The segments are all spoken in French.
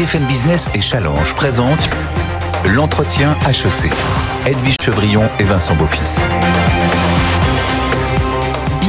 BFM Business et Challenge présentent l'entretien HEC. Edwige Chevrillon et Vincent Beaufils.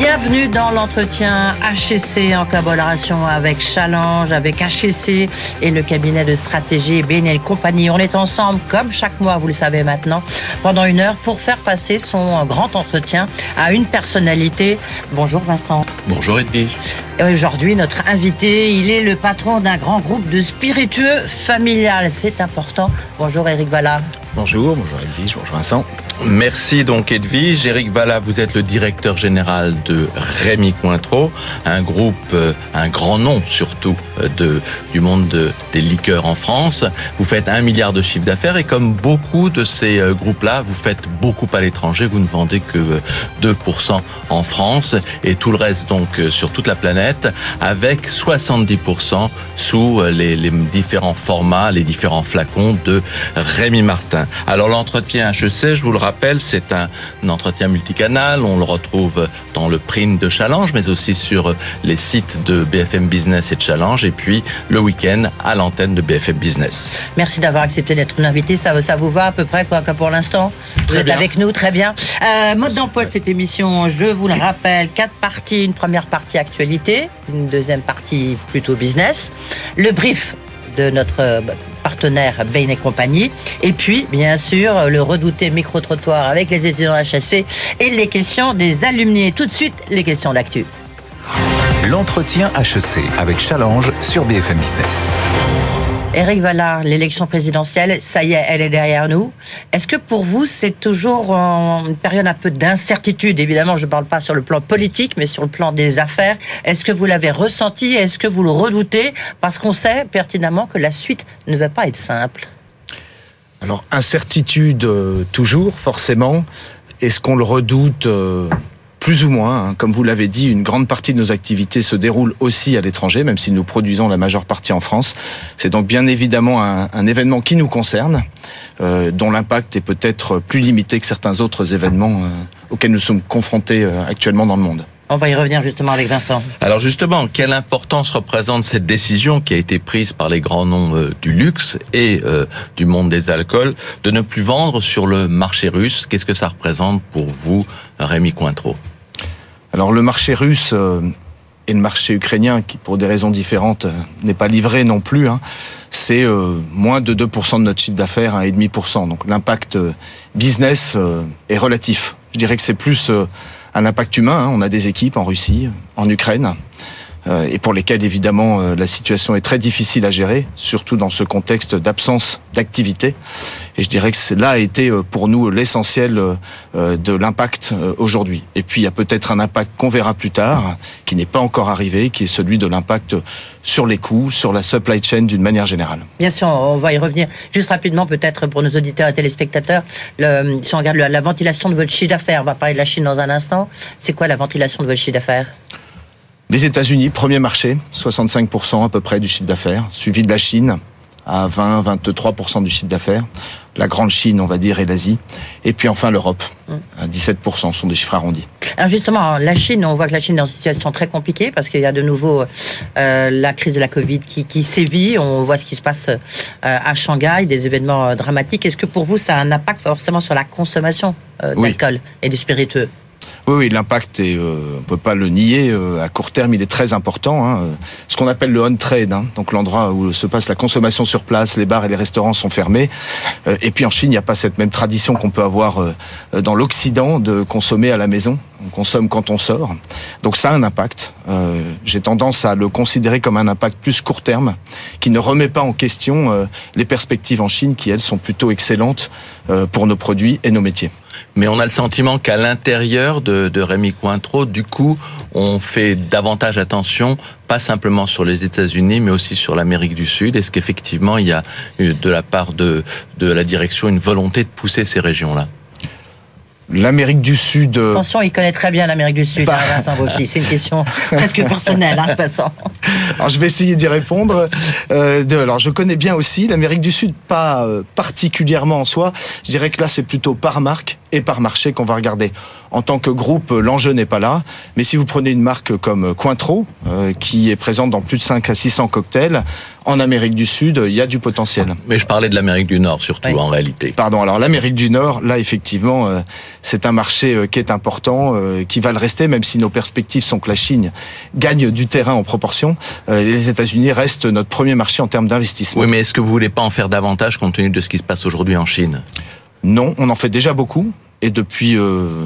Bienvenue dans l'entretien HEC en collaboration avec Challenge, avec HEC et le cabinet de stratégie BNL Compagnie. On est ensemble, comme chaque mois, vous le savez maintenant, pendant une heure pour faire passer son grand entretien à une personnalité. Bonjour Vincent. Bonjour Edwige. Aujourd'hui, notre invité, il est le patron d'un grand groupe de spiritueux familial. C'est important. Bonjour Eric Valla. Bonjour, bonjour Edwige, bonjour Vincent. Merci donc Edwige. Éric Valla, vous êtes le directeur général de Rémi Cointreau, un groupe, euh, un grand nom surtout euh, de, du monde des liqueurs en France. Vous faites un milliard de chiffre d'affaires et comme beaucoup de ces euh, groupes-là, vous faites beaucoup à l'étranger. Vous ne vendez que 2% en France et tout le reste donc sur toute la planète avec 70% sous les, différents formats, les différents flacons de Rémi Martin. Alors l'entretien sais, je vous le rappelle, rappelle, c'est un, entretien multicanal. On le retrouve dans le print de Challenge, mais aussi sur les sites de BFM Business et de Challenge, et puis le week-end à l'antenne de BFM Business. Merci d'avoir accepté d'être une invité. Ça, ça vous va à peu près quoi, pour l'instant? Vous êtes avec nous, très bien. Euh, mode d'emploi de cette émission, je vous le rappelle, quatre parties. Une première partie actualité, une deuxième partie plutôt business. Le brief de notre partenaire Bain et compagnie. Et puis, bien sûr, le redouté micro-trottoir avec les étudiants HSC et les questions des alumni. Tout de suite, les questions d'actu. L'entretien HEC avec Challenge sur BFM Business. Eric Vallard, l'élection présidentielle, ça y est, elle est derrière nous. Est-ce que pour vous, c'est toujours une période un peu d'incertitude? Évidemment, je ne parle pas sur le plan politique, mais sur le plan des affaires. Est-ce que vous l'avez ressenti? Est-ce que vous le redoutez? Parce qu'on sait pertinemment que la suite ne va pas être simple. Alors, incertitude euh, toujours, forcément. Est-ce qu'on le redoute euh, plus ou moins. Hein. Comme vous l'avez dit, une grande partie de nos activités se déroule aussi à l'étranger, même si nous produisons la majeure partie en France. C'est donc bien évidemment un, événement qui nous concerne, euh, dont l'impact est peut-être plus limité que certains autres événements euh, auxquels nous sommes confrontés euh, actuellement dans le monde. On va y revenir justement avec Vincent. Alors justement, quelle importance représente cette décision qui a été prise par les grands noms du luxe et du monde des alcools de ne plus vendre sur le marché russe? Qu'est-ce que ça représente pour vous, Rémi Cointreau? Alors le marché russe euh, et le marché ukrainien, qui pour des raisons différentes euh, n'est pas livré non plus, hein, c'est euh, moins de 2% de notre chiffre d'affaires, 1,5%. Donc l'impact business est relatif. Je dirais que c'est plus un impact humain. Hein. On a des équipes en Russie, en Ukraine. Euh, et pour lesquels évidemment euh, la situation est très difficile à gérer, surtout dans ce contexte d'absence d'activité. Et je dirais que cela a été euh, pour nous l'essentiel de l'impact aujourd'hui. Et puis il y a peut-être un impact qu'on verra plus tard, qui n'est pas encore arrivé, qui est celui de l'impact sur les coûts, sur la supply chain d'une manière générale. Bien sûr, on va y revenir. Juste rapidement, peut-être pour nos auditeurs et téléspectateurs, le, si on regarde la ventilation de votre chiffre d'affaires, on va parler de la Chine dans un instant. C'est quoi la ventilation de votre chiffre d'affaires? Les États-Unis, premier marché, 65% à peu près du chiffre d'affaires, suivi de la Chine à 20-23% du chiffre d'affaires. La grande Chine, on va dire, et l'Asie. Et puis enfin l'Europe, à 17% sont des chiffres arrondis. Alors justement, la Chine, on voit que la Chine est dans une situation très compliquée parce qu'il y a de nouveau euh, la crise de la Covid qui, qui, sévit. On voit ce qui se passe euh, à Shanghai, des événements euh, dramatiques. Est-ce que pour vous, ça a un impact forcément sur la consommation d'alcool et du spiritueux oui, oui, l'impact, est, euh, on peut pas le nier. Euh, à court terme, il est très important. Hein. Ce qu'on appelle le on-trade, hein, donc l'endroit où se passe la consommation sur place, les bars et les restaurants sont fermés. Euh, et puis en Chine, il n'y a pas cette même tradition qu'on peut avoir euh, dans l'Occident de consommer à la maison. On consomme quand on sort. Donc ça a un impact. J'ai tendance à le considérer comme un impact plus court terme, qui ne remet pas en question les perspectives en Chine, qui elles sont plutôt excellentes pour nos produits et nos métiers mais on a le sentiment qu'à l'intérieur de, de Rémi Cointreau, du coup, on fait davantage attention, pas simplement sur les États-Unis, mais aussi sur l'Amérique du Sud. Est-ce qu'effectivement, il y a de la part de, de la direction une volonté de pousser ces régions-là? L'Amérique du Sud. Euh, Attention, il connaît très bien l'Amérique du Sud, bah... hein, Vincent C'est une question presque personnelle, hein, passant. Alors, je vais essayer d'y répondre. Euh, de, alors, je connais bien aussi l'Amérique du Sud, pas euh, particulièrement en soi. Je dirais que là, c'est plutôt par marque et par marché qu'on va regarder. En tant que groupe, l'enjeu n'est pas là, mais si vous prenez une marque comme Cointreau, euh, qui est présente dans plus de 5 à 600 cocktails, en Amérique du Sud, il y a du potentiel. Mais je parlais de l'Amérique du Nord surtout en réalité. Pardon, alors l'Amérique du Nord, là effectivement, euh, c'est un marché euh, qui est important, qui va le rester, même si nos perspectives sont que la Chine gagne du terrain en proportion. les États-Unis restent notre premier marché en termes d'investissement. Oui, mais est-ce que vous voulez pas en faire davantage compte tenu de ce qui se passe aujourd'hui en Chine? Non, on en fait déjà beaucoup et depuis euh,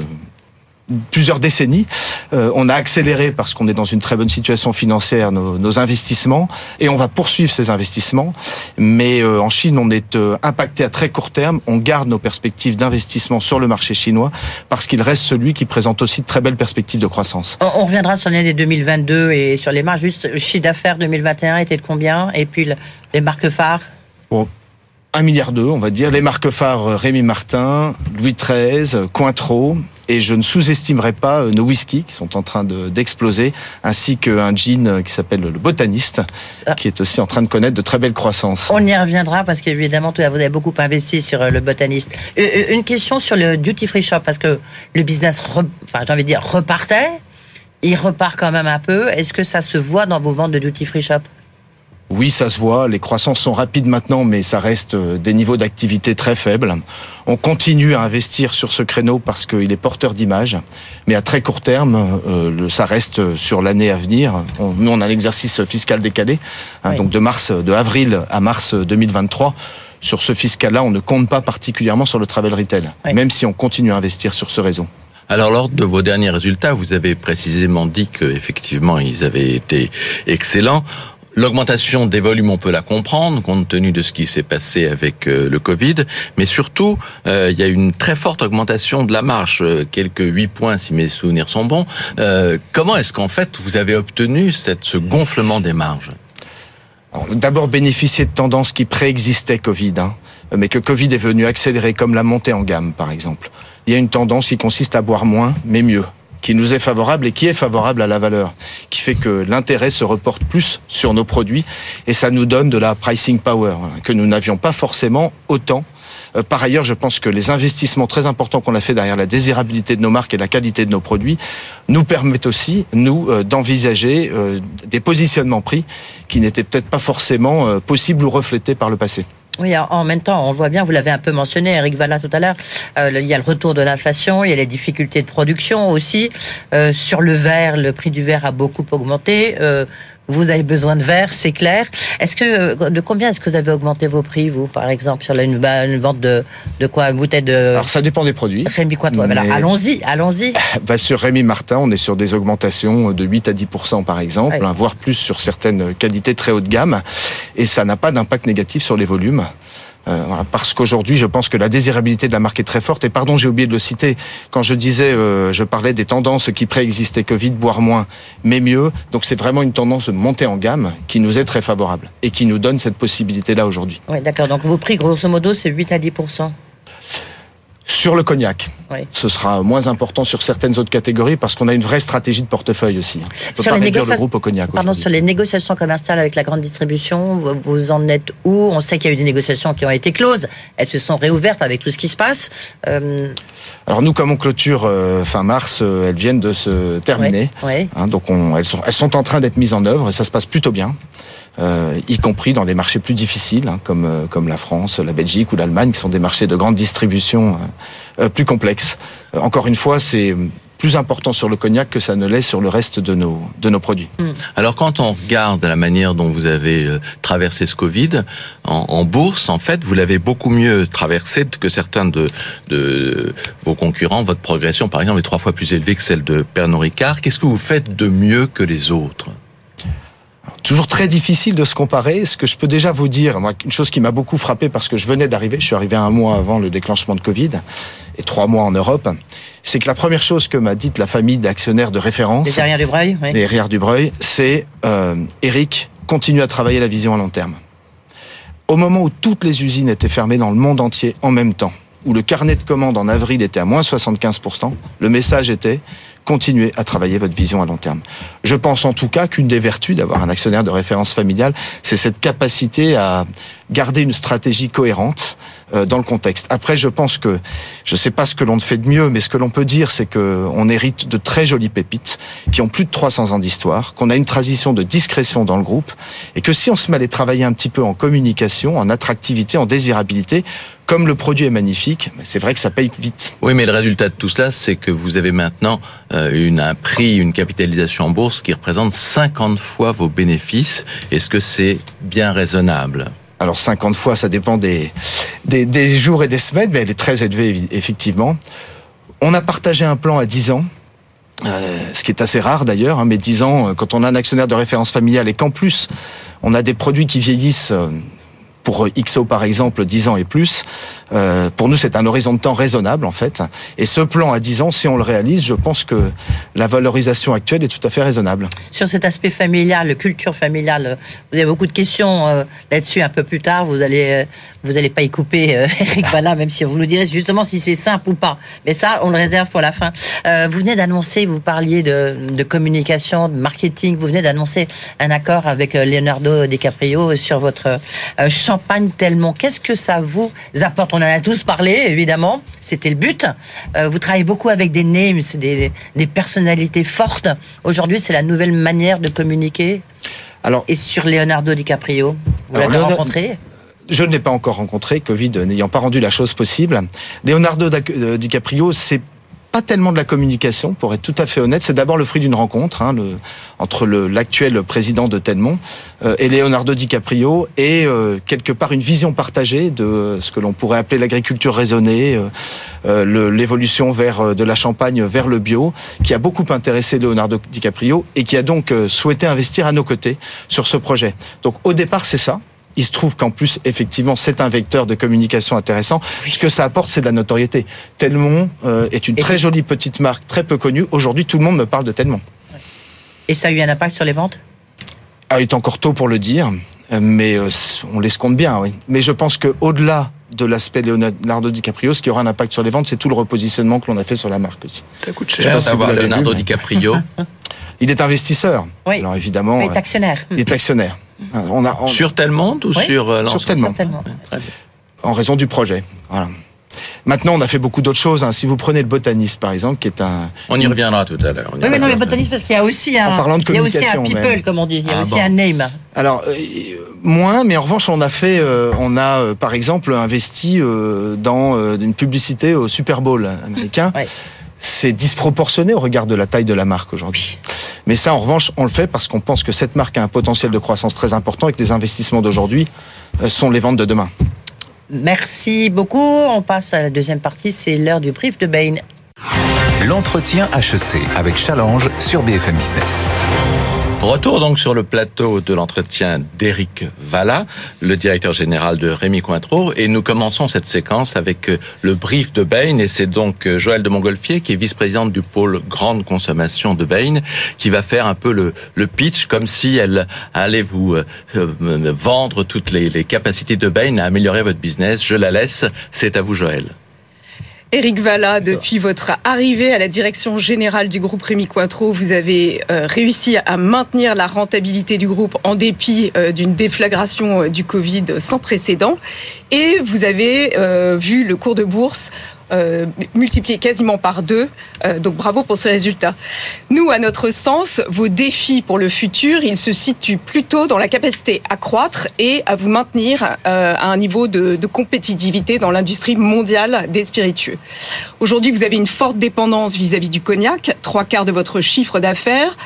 plusieurs décennies. Euh, on a accéléré parce qu'on est dans une très bonne situation financière nos, investissements et on va poursuivre ces investissements. Mais euh, en Chine, on est impacté à très court terme. On garde nos perspectives d'investissement sur le marché chinois parce qu'il reste celui qui présente aussi de très belles perspectives de croissance. On, reviendra sur l'année 2022 et sur les marges. Juste, le chiffre d'affaires 2021 était de combien? Et puis les marques phares? 1 milliard d'euros, on va dire. Les marques phares euh, Rémi Martin, Louis XIII, Cointreau, et je ne sous-estimerai pas euh, nos whiskies qui sont en train d'exploser, ainsi qu'un gin euh, qui s'appelle le Botaniste, qui est aussi en train de connaître de très belles croissances. On y reviendra parce qu'évidemment, vous avez beaucoup investi sur le Botaniste. Une question sur le duty free shop parce que le business, enfin j'ai envie de dire, repartait. Il repart quand même un peu. Est-ce que ça se voit dans vos ventes de duty free shop? Oui, ça se voit. Les croissances sont rapides maintenant, mais ça reste euh, des niveaux d'activité très faibles. On continue à investir sur ce créneau parce qu'il est porteur d'image, mais à très court terme, euh, ça reste sur l'année à venir. nous, on a l'exercice fiscal décalé, hein, donc de mars, de avril à mars 2023 sur ce fiscal-là, on ne compte pas particulièrement sur le travel retail, même si on continue à investir sur ce réseau. Alors, lors de vos derniers résultats, vous avez précisément dit qu'effectivement, ils avaient été excellents. L'augmentation des volumes, on peut la comprendre compte tenu de ce qui s'est passé avec euh, le Covid, mais surtout, euh, il y a une très forte augmentation de la marge, euh, quelques 8 points si mes souvenirs sont bons. comment est-ce qu'en fait vous avez obtenu ce gonflement des marges? D'abord bénéficier de tendances qui préexistaient Covid, hein, mais que Covid est venu accélérer, comme la montée en gamme par exemple. Il y a une tendance qui consiste à boire moins, mais mieux qui nous est favorable et qui est favorable à la valeur, qui fait que l'intérêt se reporte plus sur nos produits et ça nous donne de la pricing power hein, que nous n'avions pas forcément autant. Euh, par ailleurs, je pense que les investissements très importants qu'on a fait derrière la désirabilité de nos marques et la qualité de nos produits nous permettent aussi, nous, euh, d'envisager euh, des positionnements prix qui n'étaient peut-être pas forcément possibles ou reflétés par le passé. Oui, en même temps, on voit bien, vous l'avez un peu mentionné, Eric Valla tout à l'heure, euh, il y a le retour de l'inflation, il y a les difficultés de production aussi. Euh, sur le verre, le prix du verre a beaucoup augmenté. Euh, vous avez besoin de verre, c'est clair. Est-ce que de combien est-ce que vous avez augmenté vos prix, vous, par exemple, sur une, vente de, de quoi, une bouteille de Alors ça dépend des produits. Rémi quoi, voilà. allons-y, allons-y. Bah, sur Rémi Martin, on est sur des augmentations de 8 à 10% par exemple, hein, voire plus sur certaines qualités très haut de gamme, et ça n'a pas d'impact négatif sur les volumes. Euh, parce qu'aujourd'hui, je pense que la désirabilité de la marque est très forte. Et pardon, j'ai oublié de le citer. Quand je disais, euh, je parlais des tendances qui préexistaient Covid, boire moins, mais mieux. Donc c'est vraiment une tendance de montée en gamme qui nous est très favorable et qui nous donne cette possibilité-là aujourd'hui. Oui, d'accord. Donc vos prix, grosso modo, c'est 8 à 10 sur le cognac, ce sera moins important sur certaines autres catégories parce qu'on a une vraie stratégie de portefeuille aussi. On peut sur pas les le groupe au cognac. Pardon, sur les négociations commerciales avec la grande distribution, vous, en êtes où? On sait qu'il y a eu des négociations qui ont été closes. Elles se sont réouvertes avec tout ce qui se passe. Euh, Alors nous, comme on clôture euh, fin mars, euh, elles viennent de se terminer. Hein, donc elles, sont, elles sont en train d'être mises en œuvre et ça se passe plutôt bien. Euh, y compris dans des marchés plus difficiles, hein, comme, euh, comme la France, la Belgique ou l'Allemagne, qui sont des marchés de grande distribution euh, plus complexes. encore une fois, c'est plus important sur le cognac que ça ne l'est sur le reste de nos, de nos produits. Hmm. Alors quand on regarde la manière dont vous avez traversé ce Covid, en, en bourse, en fait, vous l'avez beaucoup mieux traversé que certains de, de vos concurrents. Votre progression, par exemple, est trois fois plus élevée que celle de Pernod Ricard. Qu'est-ce que vous faites de mieux que les autres? Toujours très difficile de se comparer. Ce que je peux déjà vous dire, moi, une chose qui m'a beaucoup frappé parce que je venais d'arriver, je suis arrivé un mois avant le déclenchement de Covid et trois mois en Europe, c'est que la première chose que m'a dite la famille d'actionnaires de référence, les Herrières Dubreuil, oui. les Dubreuil, c'est euh, Eric continue à travailler la vision à long terme. Au moment où toutes les usines étaient fermées dans le monde entier en même temps, où le carnet de commandes en avril était à moins 75%, le message était continuer à travailler votre vision à long terme. Je pense en tout cas qu'une des vertus d'avoir un actionnaire de référence familiale, c'est cette capacité à garder une stratégie cohérente dans le contexte. Après, je pense que je ne sais pas ce que l'on fait de mieux, mais ce que l'on peut dire, c'est que on hérite de très jolies pépites qui ont plus de 300 ans d'histoire, qu'on a une tradition de discrétion dans le groupe, et que si on se met à les travailler un petit peu en communication, en attractivité, en désirabilité, comme le produit est magnifique, c'est vrai que ça paye vite. Oui, mais le résultat de tout cela, c'est que vous avez maintenant euh, un prix, une capitalisation en bourse qui représente 50 fois vos bénéfices. Est-ce que c'est bien raisonnable? Alors 50 fois, ça dépend des, des, jours et des semaines, mais elle est très élevée, effectivement. On a partagé un plan à 10 ans, euh, ce qui est assez rare d'ailleurs, hein, mais 10 ans, quand on a un actionnaire de référence familiale et qu'en plus, on a des produits qui vieillissent euh, pour XO par exemple 10 ans et plus, euh, pour nous c'est un horizon de temps raisonnable en fait. Et ce plan à 10 ans, si on le réalise, je pense que la valorisation actuelle est tout à fait raisonnable. Sur cet aspect familial, culture familiale, vous avez beaucoup de questions euh, là-dessus un peu plus tard. Vous allez, euh, vous allez pas y couper, Eric Voilà, même si vous nous direz justement si c'est simple ou pas. Mais ça, on le réserve pour la fin. vous venez d'annoncer, vous parliez de, communication, de marketing. Vous venez d'annoncer un accord avec Leonardo DiCaprio sur votre champ champagne tellement. Qu'est-ce que ça vous apporte? On en a tous parlé, évidemment. C'était le but. Euh, vous travaillez beaucoup avec des names, des, des personnalités fortes. Aujourd'hui, c'est la nouvelle manière de communiquer. Alors, et sur Leonardo DiCaprio, vous l'avez rencontré je ne l'ai pas encore rencontré, Covid n'ayant pas rendu la chose possible. Leonardo euh, DiCaprio, c'est pas tellement de la communication, pour être tout à fait honnête. C'est d'abord le fruit d'une rencontre hein, le, entre l'actuel président de Telmont euh, et Leonardo DiCaprio, et euh, quelque part une vision partagée de ce que l'on pourrait appeler l'agriculture raisonnée, euh, l'évolution vers de la Champagne vers le bio, qui a beaucoup intéressé Leonardo DiCaprio et qui a donc souhaité investir à nos côtés sur ce projet. Donc au départ, c'est ça. Il se trouve qu'en plus, effectivement, c'est un vecteur de communication intéressant. Ce que ça apporte, c'est de la notoriété. Telmont euh, est une très jolie petite marque, très peu connue. Aujourd'hui, tout le monde me parle de Telmont. Et ça a eu un impact sur les ventes? Ah, Il est encore tôt pour le dire, mais euh, on les compte bien, oui. Mais je pense qu'au-delà de l'aspect Leonardo DiCaprio, ce qui aura un impact sur les ventes, c'est tout le repositionnement que l'on a fait sur la marque aussi. Ça coûte cher d'avoir Leonardo DiCaprio. il est investisseur. Oui. Alors évidemment, il est actionnaire. Il est actionnaire. On a, Sur Telmont ou sur euh, Sur Telmont. En raison du projet. Voilà. Maintenant, on a fait beaucoup d'autres choses. Hein. Si vous prenez le botaniste, par exemple, qui est un... On y reviendra tout à l'heure. Oui, mais non, mais botaniste, parce qu'il y a aussi un... En parlant de il y a aussi un people, comme on dit. Il y a ah, aussi un name. Alors, euh, moins, mais en revanche, on a fait... Euh, on a, par exemple, investi dans une publicité au Super Bowl américain. C'est disproportionné au regard de la taille de la marque aujourd'hui. Mais ça, en revanche, on le fait parce qu'on pense que cette marque a un potentiel de croissance très important et que les investissements d'aujourd'hui euh, sont les ventes de demain. Merci beaucoup. On passe à la deuxième partie. C'est l'heure du brief de Bain. L'entretien HEC avec Challenge sur BFM Business. Retour donc sur le plateau de l'entretien d'Éric Valla, le directeur général de Rémi Cointreau, et nous commençons cette séquence avec euh, le brief de Bain, et c'est donc euh, Joël de Montgolfier, qui est vice-présidente du pôle grande consommation de Bain, qui va faire un peu le, pitch, comme si elle allait vous euh, vendre toutes les capacités de Bain à améliorer votre business. Je la laisse, c'est à vous Joël. Éric Valla, depuis votre arrivée à la direction générale du groupe Rémi Cointreau, vous avez euh, réussi à maintenir la rentabilité du groupe en dépit euh, d'une déflagration euh, du Covid sans précédent. Et vous avez vu le cours de bourse euh, multiplié quasiment par deux. Euh, donc bravo pour ce résultat. Nous, à notre sens, vos défis pour le futur, ils se situent plutôt dans la capacité à croître et à vous maintenir euh, à un niveau de, de compétitivité dans l'industrie mondiale des spiritueux. Aujourd'hui, vous avez une forte dépendance vis-à-vis -vis du cognac, trois quarts de votre chiffre d'affaires.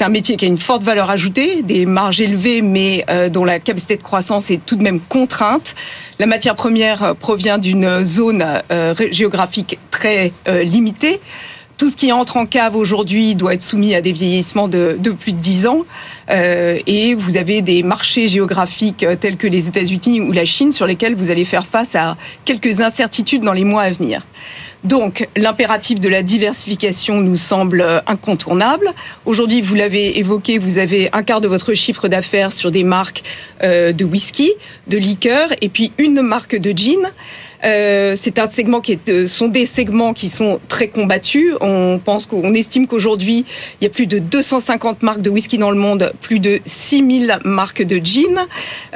C'est un métier qui a une forte valeur ajoutée, des marges élevées, mais euh, dont la capacité de croissance est tout de même contrainte. La matière première euh, provient d'une zone euh, géographique très limitée. Tout ce qui entre en cave aujourd'hui doit être soumis à des vieillissements de, de plus de 10 ans. Et vous avez des marchés géographiques tels que les États-Unis ou la Chine sur lesquels vous allez faire face à quelques incertitudes dans les mois à venir. Donc, l'impératif de la diversification nous semble incontournable. Aujourd'hui, vous l'avez évoqué, vous avez un quart de votre chiffre d'affaires sur des marques euh, de whisky, de liqueur, et puis une marque de gin. Euh, c'est un segment qui est, sont des segments qui sont très combattus. On pense qu'on estime qu'aujourd'hui, il y a plus de 250 marques de whisky dans le monde, plus de 6000 marques de gin.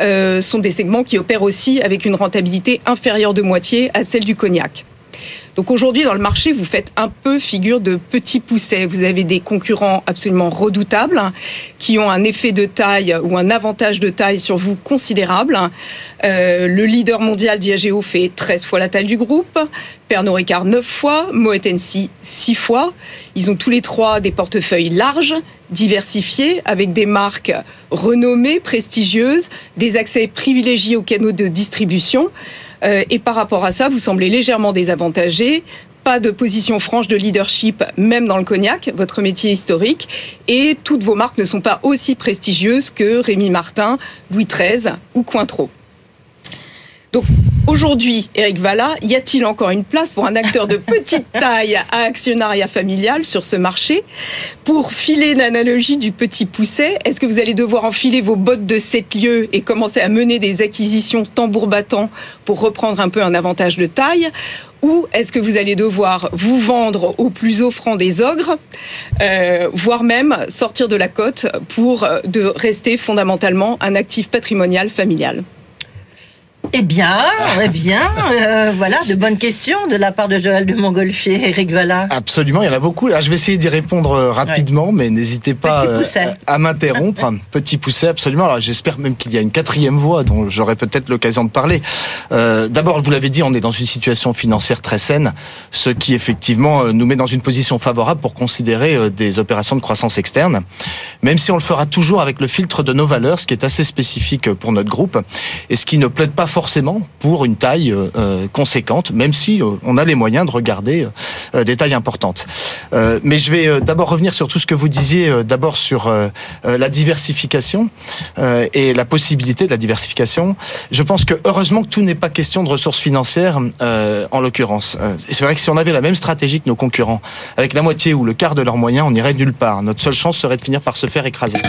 Euh, sont des segments qui opèrent aussi avec une rentabilité inférieure de moitié à celle du cognac. Donc aujourd'hui, dans le marché, vous faites un peu figure de petit pousset. Vous avez des concurrents absolument redoutables qui ont un effet de taille ou un avantage de taille sur vous considérable. Euh, le leader mondial Diageo fait 13 fois la taille du groupe, Pernod Ricard 9 fois, Moet Hennessy 6 fois. Ils ont tous les trois des portefeuilles larges, diversifiés, avec des marques renommées, prestigieuses, des accès privilégiés aux canaux de distribution. Euh, et par rapport à ça, vous semblez légèrement désavantagé pas de position franche de leadership, même dans le cognac, votre métier historique, et toutes vos marques ne sont pas aussi prestigieuses que Rémi Martin, Louis XIII ou Cointreau. Donc aujourd'hui, Eric Valla, y a-t-il encore une place pour un acteur de petite taille à actionnariat familial sur ce marché Pour filer l'analogie du petit pousset, est-ce que vous allez devoir enfiler vos bottes de sept lieux et commencer à mener des acquisitions tambour battant pour reprendre un peu un avantage de taille? Ou est-ce que vous allez devoir vous vendre au plus offrant des ogres, euh, voire même sortir de la cote pour euh, de rester fondamentalement un actif patrimonial familial? Eh bien, eh bien, euh, voilà, de bonnes questions de la part de Joël de Montgolfier, Eric Valla. Absolument, il y en a beaucoup. je vais essayer d'y répondre euh, rapidement, mais n'hésitez pas euh, à m'interrompre. Petit pousset, absolument. Alors, j'espère même qu'il y a une quatrième voie dont j'aurai peut-être l'occasion de parler. D'abord, je vous l'avais dit, on est dans une situation financière très saine, ce qui effectivement nous met dans une position favorable pour considérer des opérations de croissance externe, même si on le fera toujours avec le filtre de nos valeurs, ce qui est assez spécifique pour notre groupe et ce qui ne plaide pas forcément pour une taille euh, euh, conséquente, même si euh, on a les moyens de regarder des tailles importantes. mais je vais d'abord revenir sur tout ce que vous disiez, d'abord sur la diversification et la possibilité de la diversification. Je pense que heureusement que tout n'est pas question de ressources financières en l'occurrence. C'est vrai que si on avait la même stratégie que nos concurrents, avec la moitié ou le quart de leurs moyens, on irait nulle part. Notre seule chance serait de finir par se faire écraser.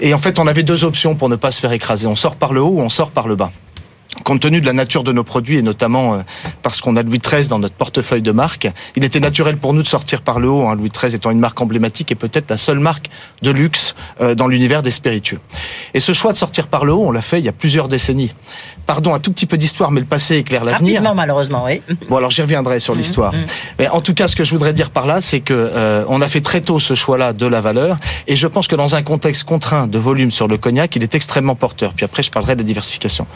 Et en fait, on avait deux options pour ne pas se faire écraser. On sort par le haut ou on sort par le bas compte tenu de la nature de nos produits et notamment euh, parce qu'on a Louis XIII dans notre portefeuille de marque, il était naturel pour nous de sortir par le haut, hein, Louis XIII étant une marque emblématique et peut-être la seule marque de luxe euh, dans l'univers des spiritueux. Et ce choix de sortir par le haut, on l'a fait il y a plusieurs décennies. Pardon, un tout petit peu d'histoire, mais le passé éclaire l'avenir. Malheureusement, oui. Bon, alors j'y reviendrai sur mmh, l'histoire. Mmh. Mais en tout cas, ce que je voudrais dire par là, c'est que euh, on a fait très tôt ce choix-là de la valeur, et je pense que dans un contexte contraint de volume sur le cognac, il est extrêmement porteur. Puis après, je parlerai de la diversification.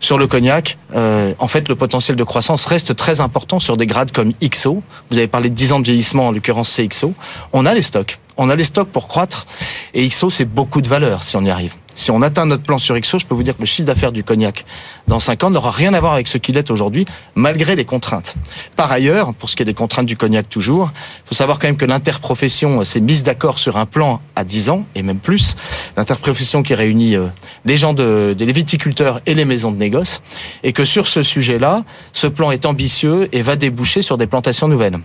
Sur le cognac, euh, en fait, le potentiel de croissance reste très important sur des grades comme XO. Vous avez parlé de 10 ans de vieillissement, en l'occurrence c'est XO. On a les stocks. On a les stocks pour croître. Et XO, c'est beaucoup de valeur si on y arrive. Si on atteint notre plan sur XO, je peux vous dire que le chiffre d'affaires du cognac dans 5 ans n'aura rien à voir avec ce qu'il est aujourd'hui, malgré les contraintes. Par ailleurs, pour ce qui est des contraintes du cognac toujours, il faut savoir quand même que l'interprofession s'est mise d'accord sur un plan à 10 ans, et même plus. L'interprofession qui réunit euh, les gens de, des viticulteurs et les maisons de négoce, et que sur ce sujet-là, ce plan est ambitieux et va déboucher sur des plantations nouvelles.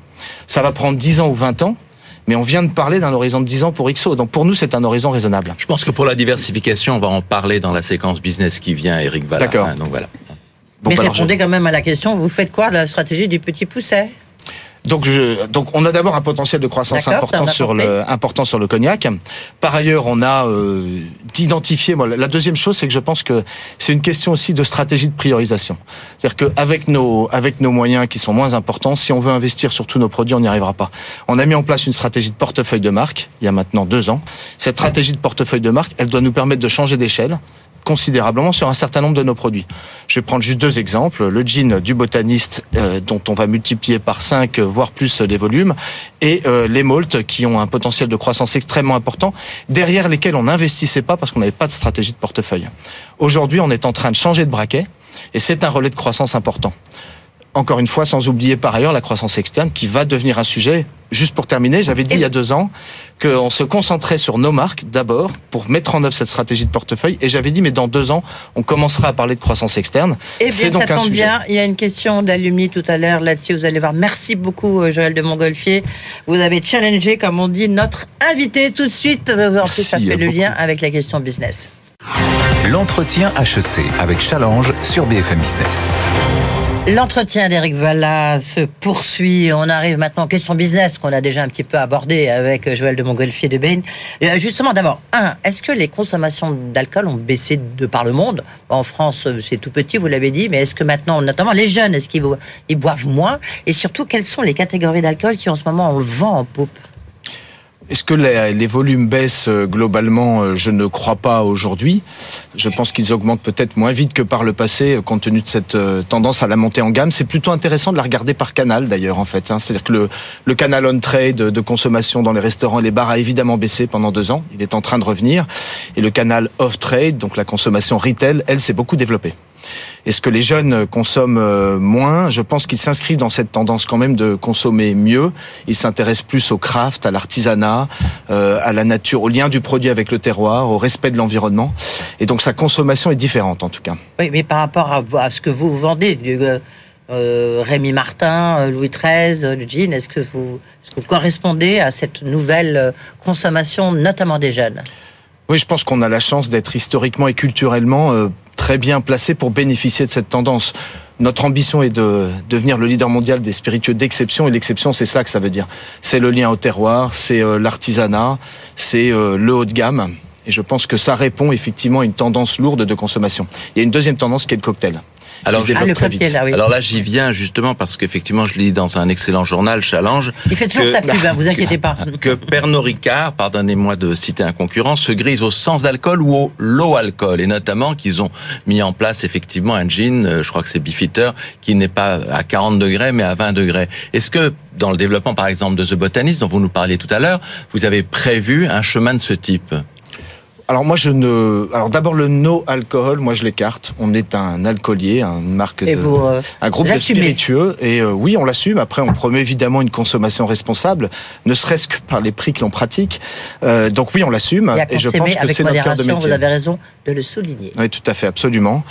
Ça va prendre 10 ans ou 20 ans, mais on vient de parler d'un horizon de 10 ans pour XO. Donc pour nous, c'est un horizon raisonnable. Je pense que pour la diversification, on va en parler dans la séquence business qui vient, Eric Valla. D'accord. Hein, donc voilà. mais bah, répondez quand même à la question, vous faites quoi de la stratégie du petit pousset? Donc, je, donc on a d'abord un potentiel de croissance important sur le important sur le cognac. Par ailleurs, on a euh, d'identifier. Moi, la deuxième chose, c'est que je pense que c'est une question aussi de stratégie de priorisation. C'est-à-dire qu'avec nos avec nos moyens qui sont moins importants, si on veut investir sur tous nos produits, on n'y arrivera pas. On a mis en place une stratégie de portefeuille de marque il y a maintenant deux ans. Cette stratégie de portefeuille de marque, elle doit nous permettre de changer d'échelle considérablement sur un certain nombre de nos produits. Je vais prendre juste deux exemples. Le jean du botaniste, euh, dont on va multiplier par 5, voire plus les volumes, et euh, les malts qui ont un potentiel de croissance extrêmement important, derrière lesquels on n'investissait pas parce qu'on n'avait pas de stratégie de portefeuille. Aujourd'hui, on est en train de changer de braquet, et c'est un relais de croissance important encore une fois, sans oublier par ailleurs la croissance externe qui va devenir un sujet. Juste pour terminer, j'avais dit il y a deux ans qu'on se concentrait sur nos marques d'abord pour mettre en œuvre cette stratégie de portefeuille. Et j'avais dit, mais dans deux ans, on commencera à parler de croissance externe. Eh bien, donc ça tombe bien. Il y a une question d'Alumni tout à l'heure là-dessus. Vous allez voir. Merci beaucoup, euh, Joël de Montgolfier. Vous avez challengé, comme on dit, notre invité tout de suite. En plus, ça fait le lien avec la question business. L'entretien HEC avec Challenge sur BFM Business. L'entretien d'Eric Valla se poursuit. On arrive maintenant aux questions business qu'on a déjà un petit peu abordé avec Joël de Montgolfier de Bain. Euh, justement, d'abord, un, est-ce que les consommations d'alcool ont baissé de par le monde? En France, c'est tout petit, vous l'avez dit, mais est-ce que maintenant, notamment les jeunes, est-ce qu'ils boivent moins? Et surtout, quelles sont les catégories d'alcool qui en ce moment ont le vent en poupe? Est-ce que les, volumes baissent euh, globalement? Euh, Je ne crois pas aujourd'hui. Je pense qu'ils augmentent peut-être moins vite que par le passé, euh, compte tenu de cette tendance à la montée en gamme. C'est plutôt intéressant de la regarder par canal, d'ailleurs, en fait. Hein. C'est-à-dire que le, canal on-trade de consommation dans les restaurants et les bars a évidemment baissé pendant deux ans. Il est en train de revenir. Et le canal off-trade, donc la consommation retail, elle s'est beaucoup développée. Est-ce que les jeunes consomment euh, moins? Je pense qu'ils s'inscrivent dans cette tendance quand même de consommer mieux. Ils s'intéressent plus au craft, à l'artisanat, euh, à la nature, au lien du produit avec le terroir, au respect de l'environnement. Et donc sa consommation est différente en tout cas. Oui, mais par rapport à, ce que vous vendez, euh, Rémi Martin, Louis XIII, le jean, est-ce que vous, est-ce que vous correspondez à cette nouvelle consommation, notamment des jeunes? Oui, je pense qu'on a la chance d'être historiquement et culturellement très bien placé pour bénéficier de cette tendance. Notre ambition est de devenir le leader mondial des spiritueux d'exception, et l'exception, c'est ça que ça veut dire. C'est le lien au terroir, c'est euh, l'artisanat, c'est euh, le haut de gamme. Et je pense que ça répond effectivement à une tendance lourde de consommation. Il y a une deuxième tendance qui est le cocktail. Alors, Alors là, j'y viens justement parce qu'effectivement, je lis dans un excellent journal, Challenge. Il fait toujours sa pub, hein, vous inquiétez pas. Que Pernod Ricard, pardonnez-moi de citer un concurrent, se grise au sans alcool ou au low alcool. Et notamment qu'ils ont mis en place effectivement un gin, euh, je crois que c'est Beefeater, qui n'est pas à 40 degrés mais à 20 degrés. Est-ce que dans le développement par exemple de The Botanist, dont vous nous parliez tout à l'heure, vous avez prévu un chemin de ce type? Alors moi je ne. Alors d'abord le no alcool, moi je l'écarte. On est un alcoolier, une marque, de... Euh, un groupe de spiritueux, et euh, oui on l'assume. Après on promet évidemment une consommation responsable, ne serait-ce que par les prix que l'on pratique. Euh, donc oui on l'assume, et, je pense que c'est notre cœur de métier. Vous avez raison de le souligner. Oui tout à fait, absolument.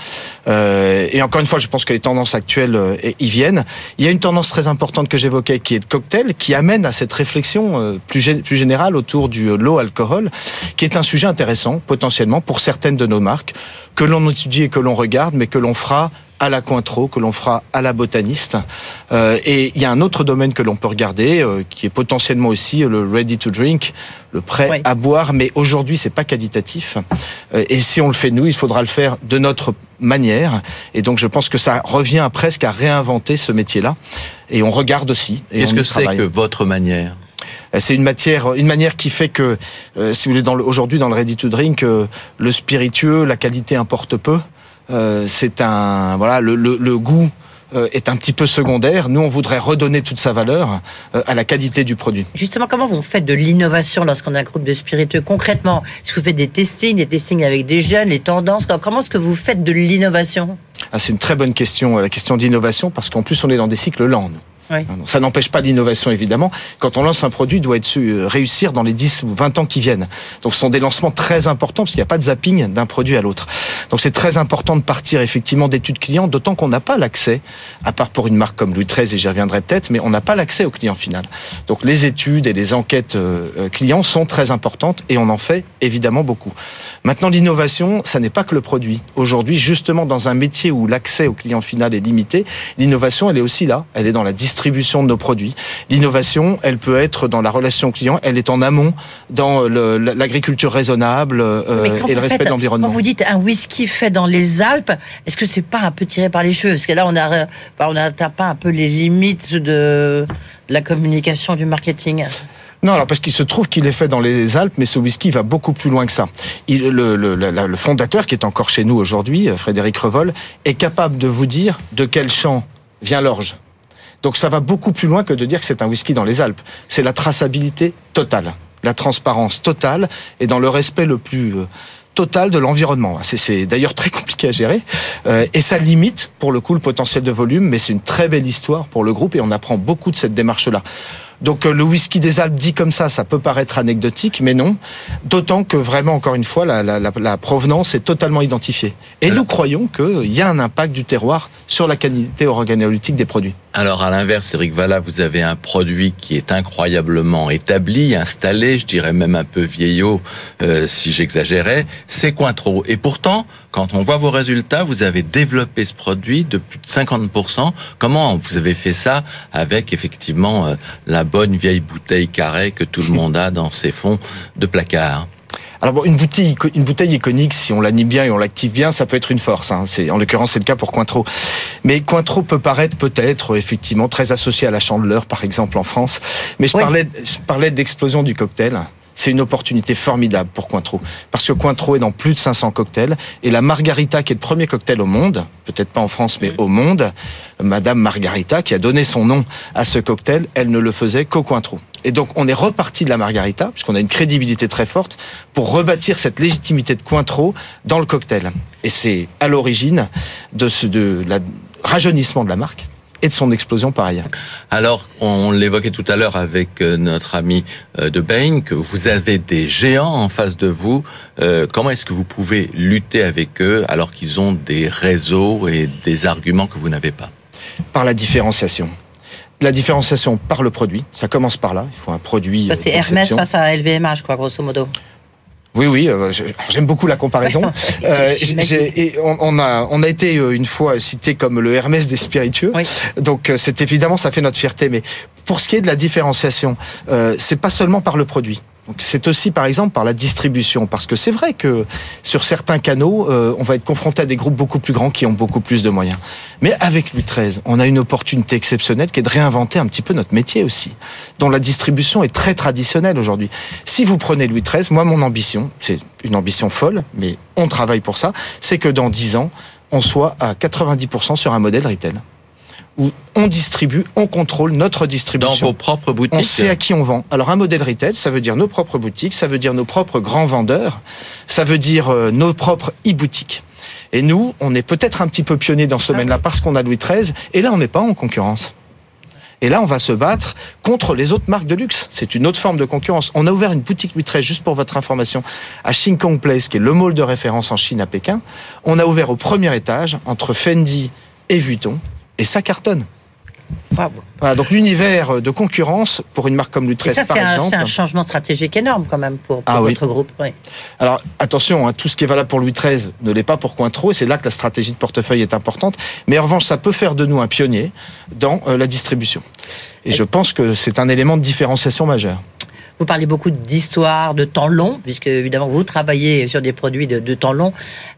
et encore une fois je pense que les tendances actuelles y viennent. Il y a une tendance très importante que j'évoquais qui est le cocktail, qui amène à cette réflexion plus, plus générale autour du low alcool, qui est un sujet intéressant potentiellement, pour certaines de nos marques, que l'on étudie et que l'on regarde, mais que l'on fera à la Cointreau, que l'on fera à la botaniste. Euh, et il y a un autre domaine que l'on peut regarder, euh, qui est potentiellement aussi le ready to drink, le prêt à boire, mais aujourd'hui c'est pas qualitatif. Euh, et si on le fait nous, il faudra le faire de notre manière. Et donc je pense que ça revient presque à réinventer ce métier-là. Et on regarde aussi. Qu'est-ce que c'est que votre manière? C'est une matière, une manière qui fait que, euh, si vous voulez, aujourd'hui dans le ready to drink, euh, le spiritueux, la qualité importe peu. c'est un, voilà, le, le, goût est un petit peu secondaire. Nous, on voudrait redonner toute sa valeur à la qualité du produit. Justement, comment vous faites de l'innovation lorsqu'on a un groupe de spiritueux? Concrètement, est-ce que vous faites des testings, des testings avec des jeunes, les tendances? Comment est-ce que vous faites de l'innovation? Ah, C'est une très bonne question, la question d'innovation, parce qu'en plus, on est dans des cycles lents. Ça n'empêche pas l'innovation, évidemment. Quand on lance un produit, il doit être su, euh, réussir dans les 10 ou 20 ans qui viennent. Donc ce sont des lancements très importants, parce qu'il n'y a pas de zapping d'un produit à l'autre. Donc c'est très important de partir effectivement d'études clients, d'autant qu'on n'a pas l'accès, à part pour une marque comme Louis XIII, et j'y reviendrai peut-être, mais on n'a pas l'accès au client final. Donc les études et les enquêtes euh, euh, clients sont très importantes, et on en fait évidemment beaucoup. Maintenant, l'innovation, ça n'est pas que le produit. Aujourd'hui, justement, dans un métier où l'accès au client final est limité, l'innovation, elle est aussi là. Elle est dans la distribution distribution de nos produits. L'innovation, elle peut être dans la relation client, elle est en amont dans l'agriculture raisonnable euh, et le respect de l'environnement. Quand vous dites un whisky fait dans les Alpes, est-ce que c'est pas un peu tiré par les cheveux? Parce que là, on a, on n'atteint pas un peu les limites de la communication, du marketing. Non, alors parce qu'il se trouve qu'il est fait dans les Alpes, mais ce whisky va beaucoup plus loin que ça. Il, le, le, le, fondateur, qui est encore chez nous aujourd'hui, Frédéric Revol, est capable de vous dire de quel champ vient l'orge. Donc ça va beaucoup plus loin que de dire que c'est un whisky dans les Alpes. C'est la traçabilité totale, la transparence totale et dans le respect le plus euh, total de l'environnement. C'est d'ailleurs très compliqué à gérer euh, et ça limite pour le coup le potentiel de volume, mais c'est une très belle histoire pour le groupe et on apprend beaucoup de cette démarche-là. Donc euh, le whisky des Alpes dit comme ça, ça peut paraître anecdotique, mais non. D'autant que vraiment, encore une fois, la, la, la provenance est totalement identifiée. Et nous croyons qu'il y a un impact du terroir sur la qualité organoleptique des produits. Alors à l'inverse, Eric Valla, vous avez un produit qui est incroyablement établi, installé, je dirais même un peu vieillot euh, si j'exagérais, c'est Cointreau. Et pourtant, quand on voit vos résultats, vous avez développé ce produit de plus de 50%. Comment vous avez fait ça avec effectivement euh, la bonne vieille bouteille carrée que tout le monde a dans ses fonds de placard? Alors bon, une bouteille, une bouteille iconique, si on l'anime bien et on l'active bien, ça peut être une force. Hein. C'est en l'occurrence c'est le cas pour Cointreau. Mais Cointreau peut paraître peut-être effectivement très associé à la Chandeleur, par exemple en France. Mais je parlais, je parlais d'explosion du cocktail c'est une opportunité formidable pour Cointreau. Parce que Cointreau est dans plus de 500 cocktails. Et la Margarita, qui est le premier cocktail au monde, peut-être pas en France, mais au monde, Madame Margarita, qui a donné son nom à ce cocktail, elle ne le faisait qu'au Cointreau. Et donc, on est reparti de la Margarita, puisqu'on a une crédibilité très forte, pour rebâtir cette légitimité de Cointreau dans le cocktail. Et c'est à l'origine de ce, de la rajeunissement de la marque et de son explosion par ailleurs. Alors, on l'évoquait tout à l'heure avec euh, notre ami euh, de Bain, que vous avez des géants en face de vous. Euh, comment est-ce que vous pouvez lutter avec eux alors qu'ils ont des réseaux et des arguments que vous n'avez pas? Par la différenciation. La différenciation par le produit, ça commence par là. Il faut un produit. C'est Hermès face à LVMH, quoi, grosso modo. Oui, oui, euh, j'aime beaucoup la comparaison. euh, et on, a, on a été euh, une fois cité comme le Hermès des spiritueux. Donc euh, c'est évidemment, ça fait notre fierté. Mais pour ce qui est de la différenciation, euh, c'est pas seulement par le produit c'est aussi par exemple par la distribution, parce que c'est vrai que sur certains canaux, euh, on va être confronté à des groupes beaucoup plus grands qui ont beaucoup plus de moyens. Mais avec Louis XIII, on a une opportunité exceptionnelle qui est de réinventer un petit peu notre métier aussi, dont la distribution est très traditionnelle aujourd'hui. Si vous prenez Louis XIII, moi mon ambition, c'est une ambition folle, mais on travaille pour ça, c'est que dans 10 ans, on soit à 90% sur un modèle retail où on distribue, on contrôle notre distribution. Dans vos propres boutiques On sait à qui on vend. Alors un modèle retail, ça veut dire nos propres boutiques, ça veut dire nos propres grands vendeurs, ça veut dire euh, nos propres e-boutiques. Et nous, on est peut-être un petit peu pionniers dans ce domaine-là parce qu'on a Louis XIII, et là on n'est pas en concurrence. Et là, on va se battre contre les autres marques de luxe. C'est une autre forme de concurrence. On a ouvert une boutique Louis XIII, juste pour votre information, à Kong Place, qui est le mall de référence en Chine à Pékin. On a ouvert au premier étage, entre Fendi et Vuitton et ça cartonne. Voilà, donc l'univers de concurrence pour une marque comme Louis XIII, par exemple. C'est un changement stratégique énorme quand même pour, pour ah votre groupe. Alors attention, hein, tout ce qui est valable pour Louis XIII ne l'est pas pour Cointreau, et c'est là que la stratégie de portefeuille est importante. Mais en revanche, ça peut faire de nous un pionnier dans euh, la distribution. Et, je pense que c'est un élément de différenciation majeur. Vous parlez beaucoup d'histoire, de temps long, puisque évidemment vous travaillez sur des produits de, temps long.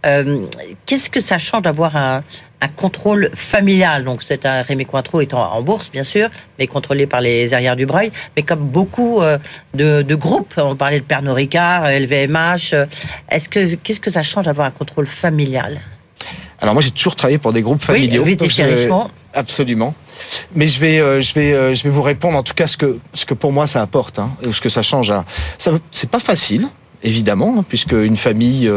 Euh, qu'est-ce que ça change d'avoir un, un contrôle familial? Donc, c'est un Rémi Cointreau étant en bourse, bien sûr, mais contrôlé par les arrières du Breuil. Mais comme beaucoup euh, de, groupes, on parlait de Pernod Ricard, LVMH, euh, est-ce que, qu'est-ce que ça change d'avoir un contrôle familial? Alors, moi, j'ai toujours travaillé pour des groupes familiaux. Oui, Absolument. Mais je vais, euh, je vais, je vais vous répondre en tout cas ce que, ce que pour moi ça apporte, hein, ce que ça change. Ça, c'est pas facile, évidemment, hein, puisque une famille,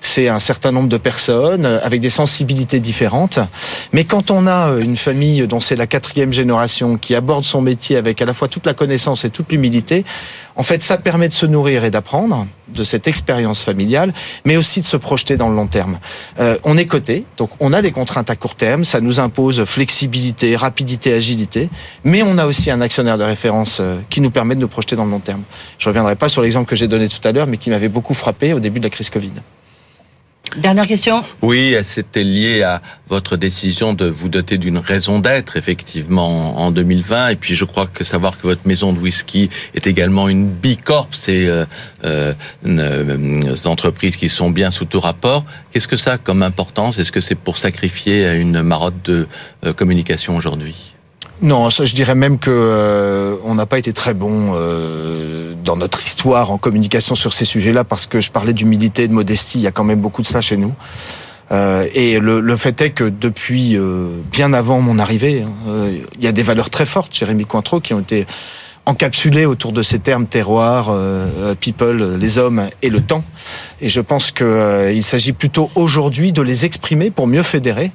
c'est un certain nombre de personnes euh, avec des sensibilités différentes. Mais quand on a euh, une famille dont c'est la quatrième génération qui aborde son métier avec à la fois toute la connaissance et toute l'humilité, en fait, ça permet de se nourrir et d'apprendre de cette expérience familiale, mais aussi de se projeter dans le long terme. Euh, on est coté, donc on a des contraintes à court terme, ça nous impose flexibilité, rapidité, agilité, mais on a aussi un actionnaire de référence qui nous permet de nous projeter dans le long terme. Je reviendrai pas sur l'exemple que j'ai donné tout à l'heure, mais qui m'avait beaucoup frappé au début de la crise Covid. Dernière question Oui, c'était lié à votre décision de vous doter d'une raison d'être, effectivement, en 2020. Et puis, je crois que savoir que votre maison de whisky est également une bicorp, c'est euh, euh, euh entreprises qui sont bien sous tout rapport. Qu'est-ce que ça a comme importance? Est-ce que c'est pour sacrifier à une marotte de euh, communication aujourd'hui? Non, ça, je dirais même que euh, on n'a pas été très bon euh, dans notre histoire en communication sur ces sujets-là parce que je parlais d'humilité et de modestie. Il y a quand même beaucoup de ça chez nous. Euh, et le, le, fait est que depuis bien avant mon arrivée, hein, il y a des valeurs très fortes chez Rémi Cointreau qui ont été encapsulé autour de ces termes terroir, euh, euh, people, les hommes et le temps. Et je pense qu'il euh, s'agit plutôt aujourd'hui de les exprimer pour mieux fédérer.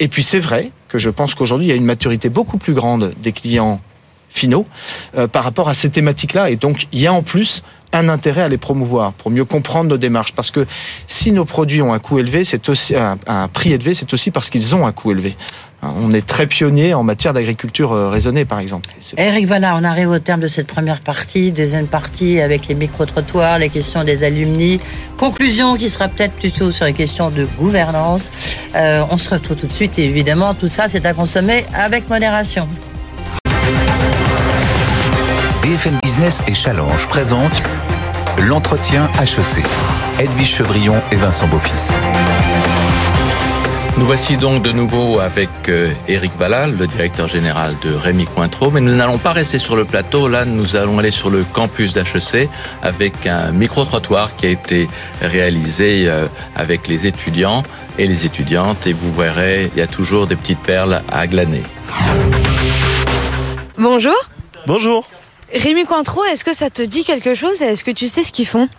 Et puis c'est vrai que je pense qu'aujourd'hui il y a une maturité beaucoup plus grande des clients finaux par rapport à ces thématiques-là. Et donc il y a en plus un intérêt à les promouvoir pour mieux comprendre nos démarches. Parce que si nos produits ont un coût élevé, c'est aussi un prix élevé, c'est aussi parce qu'ils ont un coût élevé. Hein, on est très pionnier en matière d'agriculture euh, raisonnée, par exemple. Eric, voilà, on arrive au terme de cette première partie, deuxième partie avec les micro-trottoirs, les questions des alumni. Conclusion qui sera peut-être plutôt sur les questions de gouvernance. Euh, on se retrouve tout de suite et évidemment, tout ça, c'est à consommer avec modération. BFM Business et Challenge présentent l'entretien HEC. Edwige Chevrillon et Vincent Beaufils. Nous voici donc de nouveau avec Eric euh, Valal, le directeur général de Rémi Cointreau, mais nous n'allons pas rester sur le plateau. Là, nous allons aller sur le campus d'HEC avec un micro-trottoir qui a été réalisé euh, avec les étudiants et les étudiantes. Et vous verrez, il y a toujours des petites perles à glaner. Bonjour. Bonjour. Rémi Cointreau, est-ce que ça te dit quelque chose Est-ce que tu sais ce qu'ils font?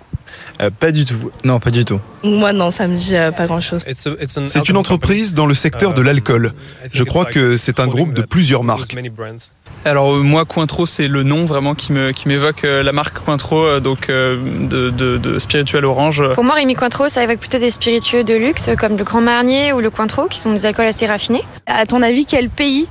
Pas du tout. Non, pas du tout. Moi, non, ça me dit euh, pas grand-chose. C'est une entreprise dans le secteur de l'alcool. Je crois que c'est un groupe de plusieurs marques. Alors euh, moi, Cointreau, c'est le nom vraiment qui me qui m'évoque la marque Cointreau, donc de, de, spirituel orange. Pour moi, Rémi Cointreau, ça évoque plutôt des spiritueux de luxe comme le Grand Marnier ou le Cointreau, qui sont des alcools assez raffinés. À ton avis, quel pays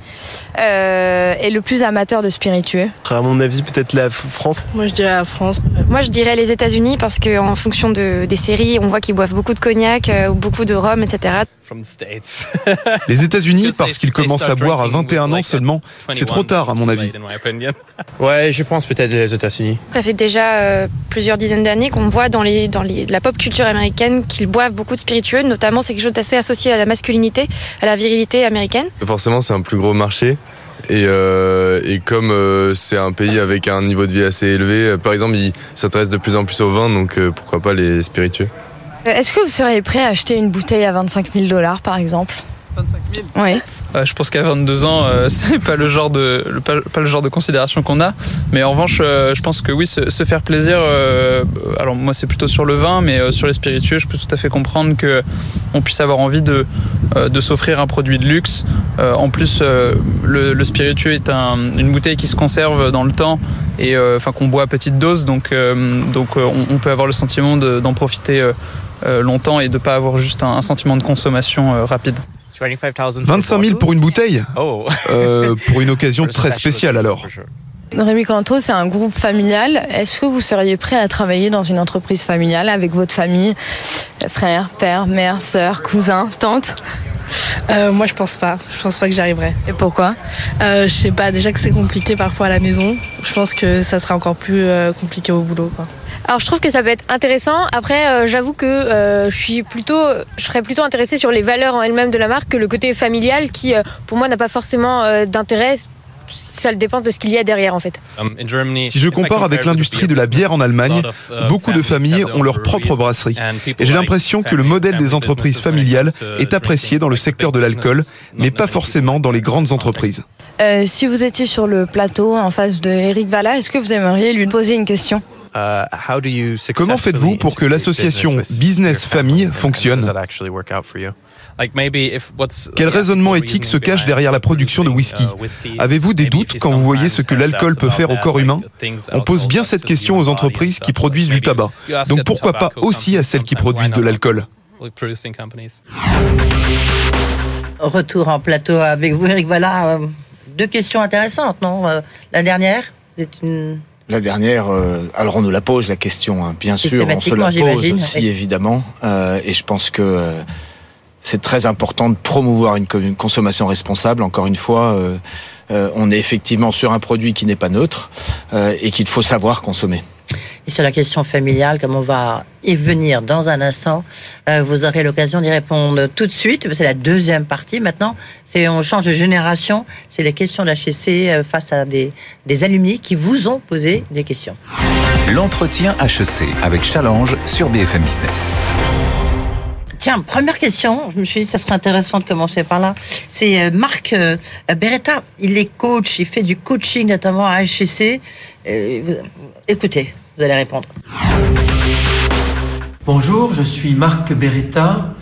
est le plus amateur de spiritueux? À mon avis, peut-être la France. Moi, je dirais la France. Moi, je dirais les États-Unis parce qu'en fonction de, des séries, on voit qu'ils boivent beaucoup de cognac, euh, beaucoup de rhum, etc. Les États-Unis, parce qu'ils commencent à boire à 21 ans seulement, c'est trop tard à mon avis. Ouais, je pense peut-être les États-Unis. Ça fait déjà euh, plusieurs dizaines d'années qu'on voit dans, les, dans les, la pop culture américaine qu'ils boivent beaucoup de spiritueux, notamment c'est quelque chose d'assez associé à la masculinité, à la virilité américaine. Forcément, c'est un plus gros marché. Et, euh, et, comme euh, c'est un pays avec un niveau de vie assez élevé, euh, par exemple, il s'intéresse de plus en plus au vin, donc pourquoi pas les spiritueux? Est-ce que vous seriez prêt à acheter une bouteille à 25 000 dollars, par exemple? 25 000 Oui. Euh, je pense qu'à 22 ans, euh, c'est pas le genre de le, pas, pas, le genre de considération qu'on a. Mais en revanche, euh, je pense que oui, se, se faire plaisir. Euh, alors moi, c'est plutôt sur le vin, mais euh, sur les spiritueux, je peux tout à fait comprendre que on puisse avoir envie de de s'offrir un produit de luxe. en plus, le, le, spiritueux est un, une bouteille qui se conserve dans le temps et enfin qu'on boit à petite dose, donc donc on, on, peut avoir le sentiment d'en profiter longtemps et de pas avoir juste un, un sentiment de consommation rapide. 25 000 pour une bouteille euh, Pour une occasion très spéciale alors. Rémi Canto, c'est un groupe familial. Est-ce que vous seriez prêt à travailler dans une entreprise familiale avec votre famille Frère, père, mère, sœur, cousin, tante? Euh, moi, je pense pas. Je pense pas que j'y arriverai. Et pourquoi? Euh, Je sais pas. Déjà que c'est compliqué parfois à la maison. Je pense que ça sera encore plus compliqué au boulot. Quoi. Alors je trouve que ça peut être intéressant. Après, euh, j'avoue que euh, je suis plutôt, je serais plutôt intéressée sur les valeurs en elles-mêmes de la marque que le côté familial qui, euh, pour moi, n'a pas forcément d'intérêt. Ça dépend de ce qu'il y a derrière en fait. Um, si je compare avec l'industrie de la bière en Allemagne, uh, beaucoup de familles ont leur propre brasserie. Et j'ai l'impression que le modèle des entreprises familiales uh, est apprécié dans le secteur de l'alcool, mais pas forcément dans les grandes entreprises. Euh, si vous étiez sur le plateau en face de Eric Valla, est-ce que vous aimeriez lui poser une question? Comment faites-vous pour que l'association Business Famille fonctionne Quel raisonnement éthique se cache derrière la production de whisky? Avez-vous des doutes quand vous voyez ce que l'alcool peut faire au corps humain? On pose bien cette question aux entreprises qui produisent du tabac. Donc pourquoi pas aussi à celles qui produisent de l'alcool? Retour en plateau avec vous, Eric. Voilà euh, deux questions intéressantes, non? Euh, La dernière, c'est une la dernière, euh, alors on nous la pose la question, hein. bien sûr, on se la pose aussi évidemment, euh, et je pense que euh, c'est très important de promouvoir une, une, consommation responsable. Encore une fois, on est effectivement sur un produit qui n'est pas neutre et qu'il faut savoir consommer. Et sur la question familiale, comme on va y venir dans un instant, euh, vous aurez l'occasion d'y répondre tout de suite. C'est la deuxième partie maintenant. C'est on change de génération. C'est les questions d'HEC euh, face à des, des alumni qui vous ont posé des questions. L'entretien HEC avec Challenge sur BFM Business. Tiens, première question, je me suis dit que ça serait intéressant de commencer par là. C'est euh, Marc Beretta, il est coach, il fait du coaching notamment à HEC. Écoutez, vous allez répondre. Bonjour, je suis Marc Beretta,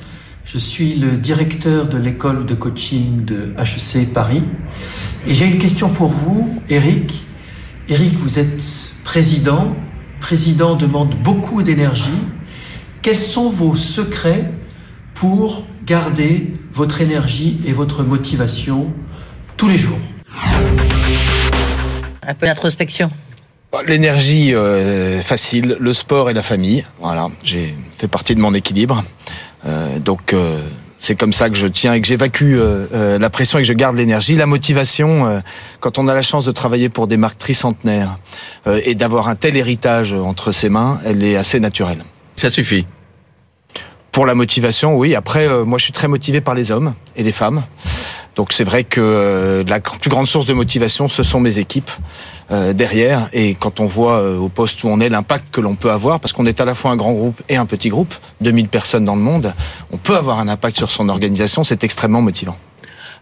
je suis le directeur de l'école de coaching de HEC Paris. Et j'ai une question pour vous, Eric. Eric, vous êtes président président demande beaucoup d'énergie. Quels sont vos secrets pour garder votre énergie et votre motivation tous les jours? Un peu d'introspection. L'énergie euh, facile, le sport et la famille. Voilà, j'ai fait partie de mon équilibre. Euh, donc euh, c'est comme ça que je tiens et que j'évacue la pression et que je garde l'énergie. La motivation, quand on a la chance de travailler pour des marques tricentenaires et d'avoir un tel héritage entre ses mains, elle est assez naturelle. Ça suffit. Pour la motivation, oui. Après, moi, je suis très motivé par les hommes et les femmes. Donc c'est vrai que la plus grande source de motivation, ce sont mes équipes. Euh, derrière. Et quand on voit euh, au poste où on est l'impact que l'on peut avoir, parce qu'on est à la fois un grand groupe et un petit groupe, 2000 personnes dans le monde, on peut avoir un impact sur son organisation, c'est extrêmement motivant.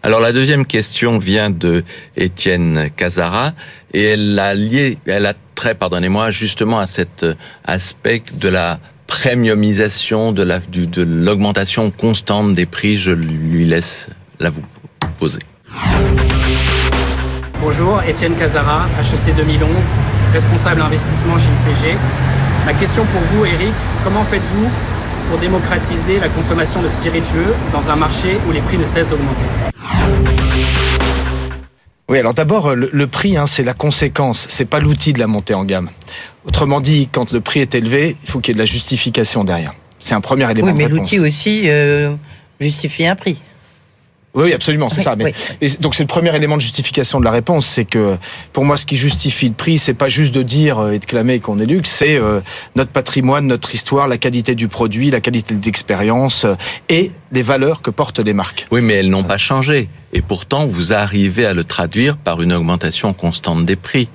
Alors la deuxième question vient de Étienne Casara et elle a lié, elle a trait, pardonnez-moi, justement à cet aspect de la premiumisation, de la, de l'augmentation constante des prix. Je lui laisse la vous poser. Bonjour, Étienne Casara, HEC 2011, responsable investissement chez ICG. Ma question pour vous, Eric, comment faites-vous pour démocratiser la consommation de spiritueux dans un marché où les prix ne cessent d'augmenter? Oui, alors d'abord, le, prix, hein, c'est la conséquence, c'est pas l'outil de la montée en gamme. Autrement dit, quand le prix est élevé, il faut qu'il y ait de la justification derrière. C'est un premier élément. Oui, mais l'outil aussi euh, justifie un prix. Oui, absolument, c'est ça. Mais, donc c'est le premier élément de justification de la réponse, c'est que pour moi, ce qui justifie le prix, c'est pas juste de dire euh, et de clamer qu'on est luxe, c'est euh, notre patrimoine, notre histoire, la qualité du produit, la qualité d'expérience euh, et les valeurs que portent les marques. Oui, mais elles n'ont pas changé. Et pourtant, vous arrivez à le traduire par une augmentation constante des prix.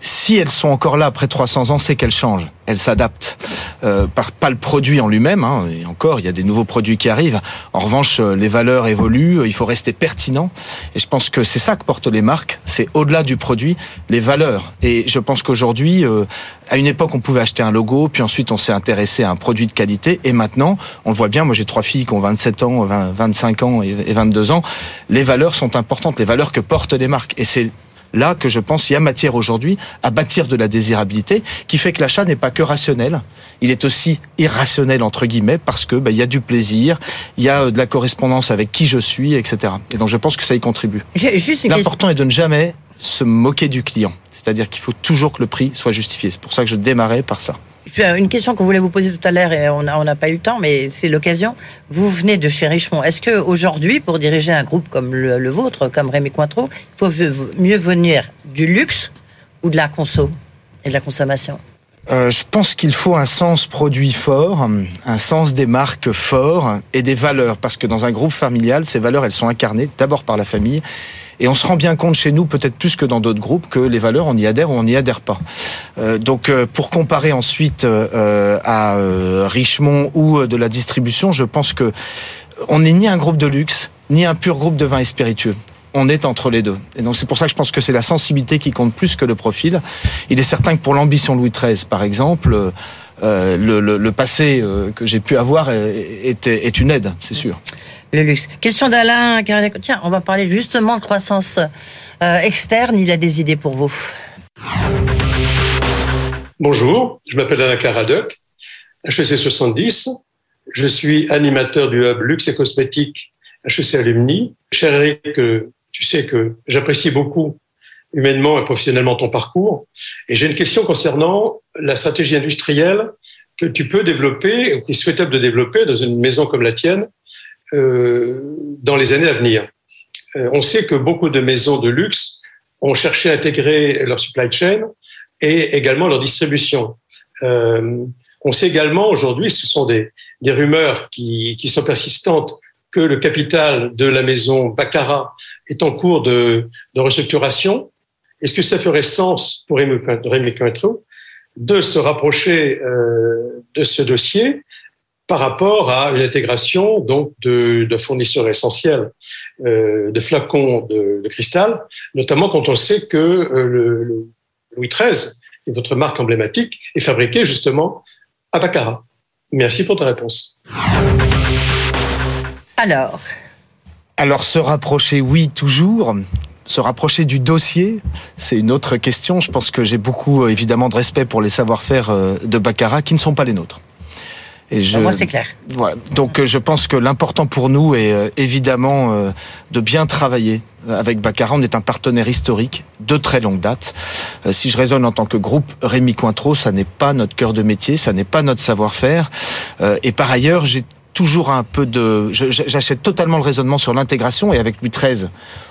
Si elles sont encore là après 300 ans, c'est qu'elles changent, elles s'adaptent. Euh, pas le produit en lui-même, hein, et encore, il y a des nouveaux produits qui arrivent. En revanche, euh, les valeurs évoluent, il faut rester pertinent. Et je pense que c'est ça que portent les marques, c'est au-delà du produit, les valeurs. Et je pense qu'aujourd'hui, euh, à une époque, on pouvait acheter un logo, puis ensuite on s'est intéressé à un produit de qualité, et maintenant, on le voit bien, moi j'ai trois filles qui ont 27 ans, 25 ans et 22 ans, les valeurs sont importantes, les valeurs que portent les marques. Et c'est là que je pense il y a matière aujourd'hui à bâtir de la désirabilité qui fait que l'achat n'est pas que rationnel, il est aussi irrationnel entre guillemets parce que ben, il y a du plaisir, il y a euh, de la correspondance avec qui je suis, etc. Et donc je pense que ça y contribue. L'important est de ne jamais se moquer du client, c'est-à-dire qu'il faut toujours que le prix soit justifié. C'est pour ça que je démarrais par ça. Une question qu'on voulait vous poser tout à l'heure et on n'a pas eu le temps, mais c'est l'occasion. Vous venez de chez Richemont. Est-ce que aujourd'hui, pour diriger un groupe comme le, vôtre, comme Rémi Cointreau, il faut mieux venir du luxe ou de la conso et de la consommation? Euh, je pense qu'il faut un sens produit fort, un sens des marques fort et des valeurs, parce que dans un groupe familial, ces valeurs, elles sont incarnées d'abord par la famille et on se rend bien compte chez nous, peut-être plus que dans d'autres groupes, que les valeurs, on y adhère ou on n'y adhère pas. Euh, donc, euh, pour comparer ensuite euh, à Richemont ou de la distribution, je pense que on n'est ni un groupe de luxe, ni un pur groupe de vins et spiritueux on est entre les deux. Et donc c'est pour ça que je pense que c'est la sensibilité qui compte plus que le profil. Il est certain que pour l'ambition Louis XIII, par exemple, le, passé que j'ai pu avoir est, est une aide, c'est sûr le luxe. Question d'Alain. Tiens, on va parler justement de croissance euh, externe. Il a des idées pour vous. Bonjour, je m'appelle Alain Caradoc, HEC 70. Je suis animateur du hub luxe et cosmétique HEC Alumni. Cher Eric, tu sais que j'apprécie beaucoup humainement et professionnellement ton parcours. Et j'ai une question concernant la stratégie industrielle que tu peux développer, ou qui est souhaitable de développer dans une maison comme la tienne, euh, dans les années à venir. Euh, on sait que beaucoup de maisons de luxe ont cherché à intégrer leur supply chain et également leur distribution. Euh, on sait également aujourd'hui, ce sont des, des rumeurs qui, qui, sont persistantes, que le capital de la maison Baccarat est en cours de, de restructuration. Est-ce que ça ferait sens pour Rémi Cointreau de se rapprocher euh, de ce dossier par rapport à une intégration donc de, fournisseurs essentiels euh, de flacons de, cristal, notamment quand on sait que euh, le, Louis XIII, qui est votre marque emblématique, est fabriqué justement à Baccarat. Merci pour ta réponse. Alors? Alors se rapprocher, oui, toujours. se rapprocher du dossier, c'est une autre question. Je pense que j'ai beaucoup, évidemment, de respect pour les savoir-faire de Baccarat qui ne sont pas les nôtres. Et je, moi, c'est clair. Voilà. Donc, je pense que l'important pour nous est évidemment de bien travailler avec Baccarat. On est un partenaire historique de très longue date. Si je raisonne en tant que groupe Rémi Cointreau, ça n'est pas notre cœur de métier, ça n'est pas notre savoir-faire. Et par ailleurs, j'ai toujours un peu de... J'achète totalement le raisonnement sur l'intégration et avec Louis XIII,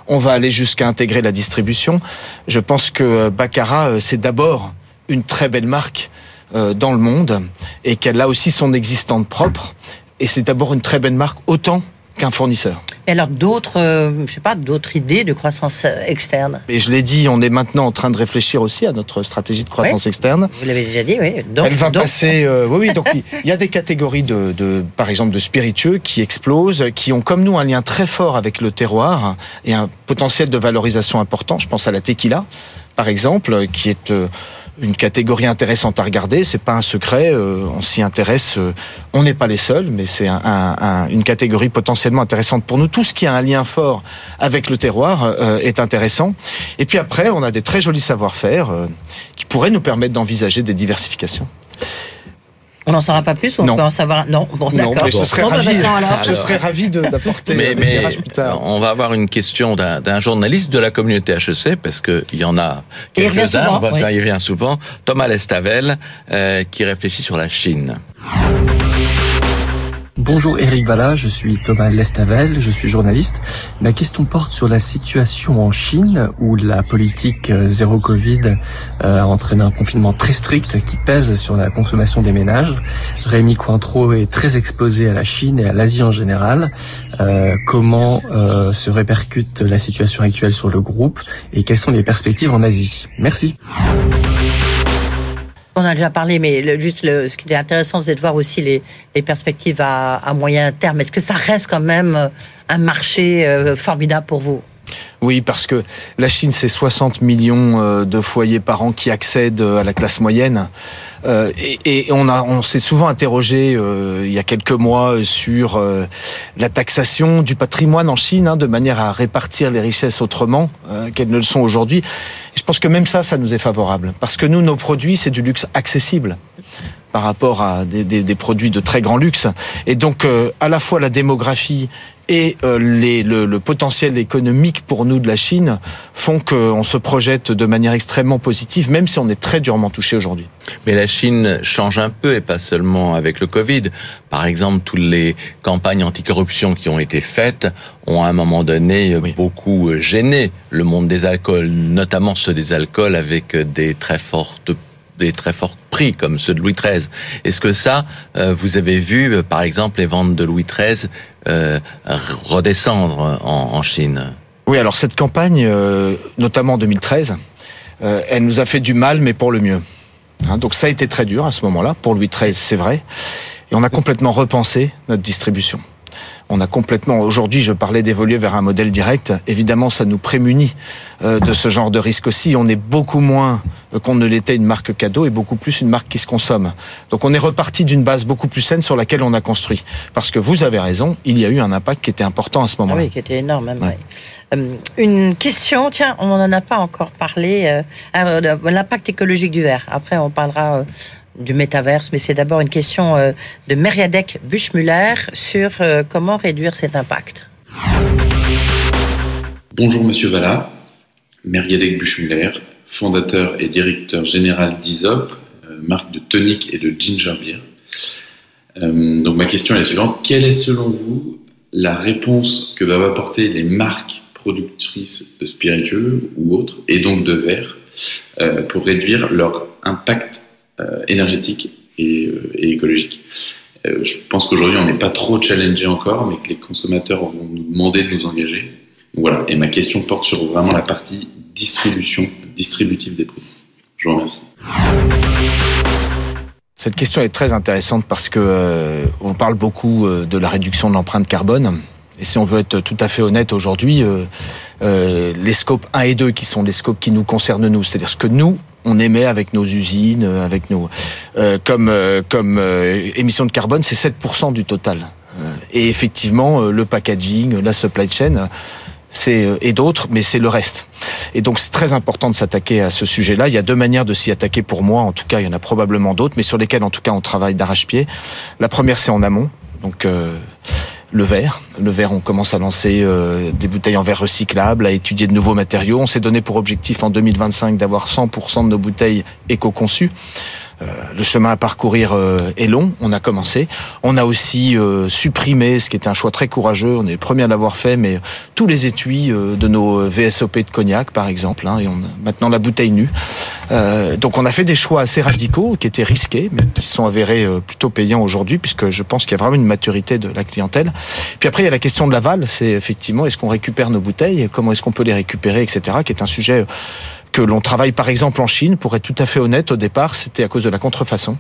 on va aller jusqu'à intégrer la distribution. Je pense que Baccarat, euh, c'est d'abord une très belle marque euh, dans le monde et qu'elle a aussi son existante propre. Et c'est d'abord une très belle marque autant qu'un fournisseur. Et alors d'autres, euh, je sais pas, d'autres idées de croissance euh, externe? Et je l'ai dit, on est maintenant en train de réfléchir aussi à notre stratégie de croissance externe. Vous l'avez déjà dit, oui. Donc, Elle va passer. Euh, oui, oui. Donc il y a des catégories de, de, par exemple, de spiritueux qui explosent, qui ont comme nous un lien très fort avec le terroir et un potentiel de valorisation important. Je pense à la tequila, par exemple, qui est une catégorie intéressante à regarder. C'est pas un secret, euh, on s'y intéresse. Euh, on n'est pas les seuls, mais c'est un, un, une catégorie potentiellement intéressante pour nous. Tout ce qui a un lien fort avec le terroir euh, est intéressant. Et puis après, on a des très jolis savoir-faire qui pourraient nous permettre d'envisager des diversifications. On n'en saura pas plus ou on peut en savoir Non, bon, d'accord. Mais je serais ravi, je serais ravi d'apporter mais, mais plus tard. On va avoir une question d'un journaliste de la communauté HEC, parce qu'il y en a quelques-uns, ça y vient souvent, Thomas Lestavel, euh, qui réfléchit sur la Chine. Bonjour Eric Valla, je suis Thomas Lestavel, je suis journaliste. Ma question porte sur la situation en Chine où la politique euh, zéro Covid euh, a entraîné un confinement très strict qui pèse sur la consommation des ménages. Rémi Cointreau est très exposé à la Chine et à l'Asie en général. Euh, comment se répercute la situation actuelle sur le groupe et quelles sont les perspectives en Asie? Merci. On a déjà parlé, mais juste ce qui est intéressant, c'est de voir aussi les, perspectives à, moyen terme. Est-ce que ça reste quand même euh, un marché euh, formidable pour vous? Oui, parce que la Chine, c'est 60 millions euh, de foyers par an qui accèdent à la classe moyenne. Et, on, a, on s'est souvent interrogé il y a quelques mois sur la taxation du patrimoine en Chine, hein, de manière à répartir les richesses autrement qu'elles ne le sont aujourd'hui. Je pense que même ça, ça nous est favorable. Parce que nous, nos produits, c'est du luxe accessible par rapport à des, produits de très grand luxe. Et donc, euh, à la fois la démographie et euh, les, le, potentiel économique pour nous de la Chine font qu'on se projette de manière extrêmement positive, même si on est très durement touché aujourd'hui. Mais la Chine change un peu, et pas seulement avec le Covid. Par exemple, toutes les campagnes anticorruption qui ont été faites ont à un moment donné beaucoup gêné le monde des alcools, notamment ceux des alcools avec des très fortes des très forts prix comme ceux de Louis XIII. Est-ce que ça, euh, vous avez vu, euh, par exemple, les ventes de Louis XIII euh, redescendre en, Chine? Oui, alors cette campagne, notamment en 2013, elle nous a fait du mal, mais pour le mieux. Hein, donc ça a été très dur à ce moment-là, pour Louis XIII, c'est vrai. Et on a complètement repensé notre distribution on a complètement, aujourd'hui je parlais d'évoluer vers un modèle direct, évidemment ça nous prémunit euh, de ce genre de risque aussi, on est beaucoup moins qu'on ne l'était une marque cadeau et beaucoup plus une marque qui se consomme. Donc on est reparti d'une base beaucoup plus saine sur laquelle on a construit. Parce que vous avez raison, il y a eu un impact qui était important à ce moment-là. Ah oui, qui était énorme. Même, euh, une question, tiens, on n'en a pas encore parlé, euh, l'impact écologique du verre. Après on parlera du métaverse, mais c'est d'abord une question euh, de Meriadec Buchmuller sur euh, comment réduire cet impact. Bonjour Monsieur Valla, Meriadec Buchmuller, fondateur et directeur général d'Isop, euh, marque de tonic et de ginger beer. donc ma question est la suivante quelle est selon vous la réponse que doivent apporter les marques productrices de spiritueux ou autres, et donc de verre, pour réduire leur impact énergétique euh, et, écologique. Euh, je pense qu'aujourd'hui, on n'est pas trop challengé encore, mais que les consommateurs vont nous demander de nous engager. voilà. Et ma question porte sur vraiment la partie distribution, distributive des produits. Je vous remercie. Cette question est très intéressante parce que on parle beaucoup de la réduction de l'empreinte carbone. Et si on veut être tout à fait honnête aujourd'hui, les scopes 1 et 2 qui sont les scopes qui nous concernent nous, c'est-à-dire ce que nous, on émet avec nos usines, euh, avec nos euh, comme euh, comme émission de carbone, c'est 7% du total. Et effectivement, le packaging, la supply chain c'est et d'autres, mais c'est le reste. Et donc c'est très important de s'attaquer à ce sujet-là. Il y a deux manières de s'y attaquer pour moi. En tout cas, il y en a probablement d'autres, mais sur lesquelles en tout cas on travaille d'arrache-pied. La première, c'est en amont. Donc le verre. Le verre, on commence à lancer euh, des bouteilles en verre recyclable, à étudier de nouveaux matériaux. On s'est donné pour objectif en 2025 d'avoir 100% de nos bouteilles éco-conçues. Euh, le chemin à parcourir euh, est long, on a commencé. On a aussi euh, supprimé, ce qui est un choix très courageux, on est les premiers à l'avoir fait, mais tous les étuis de nos VSOP de cognac, par exemple, hein, et on a maintenant la bouteille nue. donc on a fait des choix assez radicaux, qui étaient risqués, mais qui sont avérés plutôt payants aujourd'hui, puisque je pense qu'il y a vraiment une maturité de la clientèle. Puis après, il y a la question de l'aval, c'est effectivement, est-ce qu'on récupère nos bouteilles, comment est-ce qu'on peut les récupérer, etc., qui est un sujet que l'on travaille par exemple en Chine. Pour être tout à fait honnête, au départ, c'était à cause de la contrefaçon.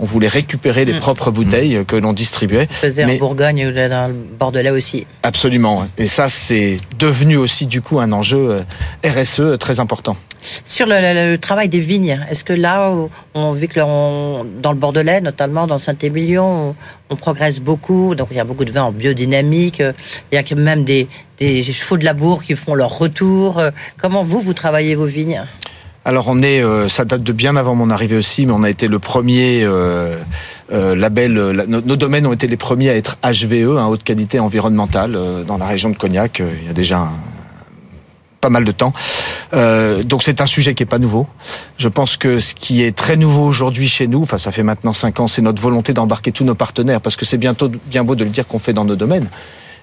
On voulait récréer les mm. propres bouteilles que l'on distribuait. Faisait en Bourgogne ou dans le Bordelais aussi. Absolument. Et ça, c'est devenu aussi du coup un enjeu euh, RSE très important. Sur le, travail des vignes, est-ce que là, on vit que dans le Bordelais, notamment dans Saint-Émilion, on, progresse beaucoup. Donc il y a beaucoup de vins en biodynamique. Il y a même des, chevaux de labour qui font leur retour. Comment vous, vous travaillez vos vignes? Alors on est, euh, ça date de bien avant mon arrivée aussi, mais on a été le premier euh, euh, label. nos, domaines ont été les premiers à être HVE, hein, haute qualité environnementale, dans la région de Cognac. il y a déjà un, pas mal de temps. Euh, donc c'est un sujet qui est pas nouveau. Je pense que ce qui est très nouveau aujourd'hui chez nous, enfin ça fait maintenant cinq ans, c'est notre volonté d'embarquer tous nos partenaires, parce que c'est bientôt bien beau de le dire qu'on fait dans nos domaines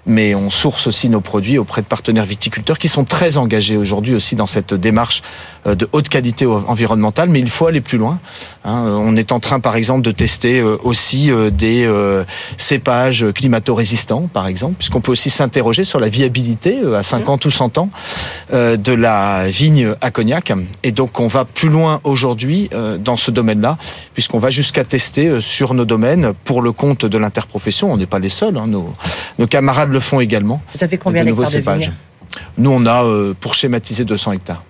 mais on source aussi nos produits auprès de partenaires viticulteurs qui sont très engagés aujourd'hui aussi dans cette démarche de haute qualité environnementale, mais il faut aller plus loin. Hein. Euh, on est en train, par exemple, de tester euh, aussi des cépages climato-résistants, par exemple, puisqu'on peut aussi s'interroger sur la viabilité à 50 mmh. ou 100 ans de la vigne à Cognac. Et donc, on va plus loin aujourd'hui dans ce domaine-là, puisqu'on va jusqu'à tester sur nos domaines pour le compte de l'interprofession. On n'est pas les seuls. Hein. Nos, nos camarades le font également. Vous avez combien de vignes? Nous, on a, euh, pour schématiser, 200 hectares.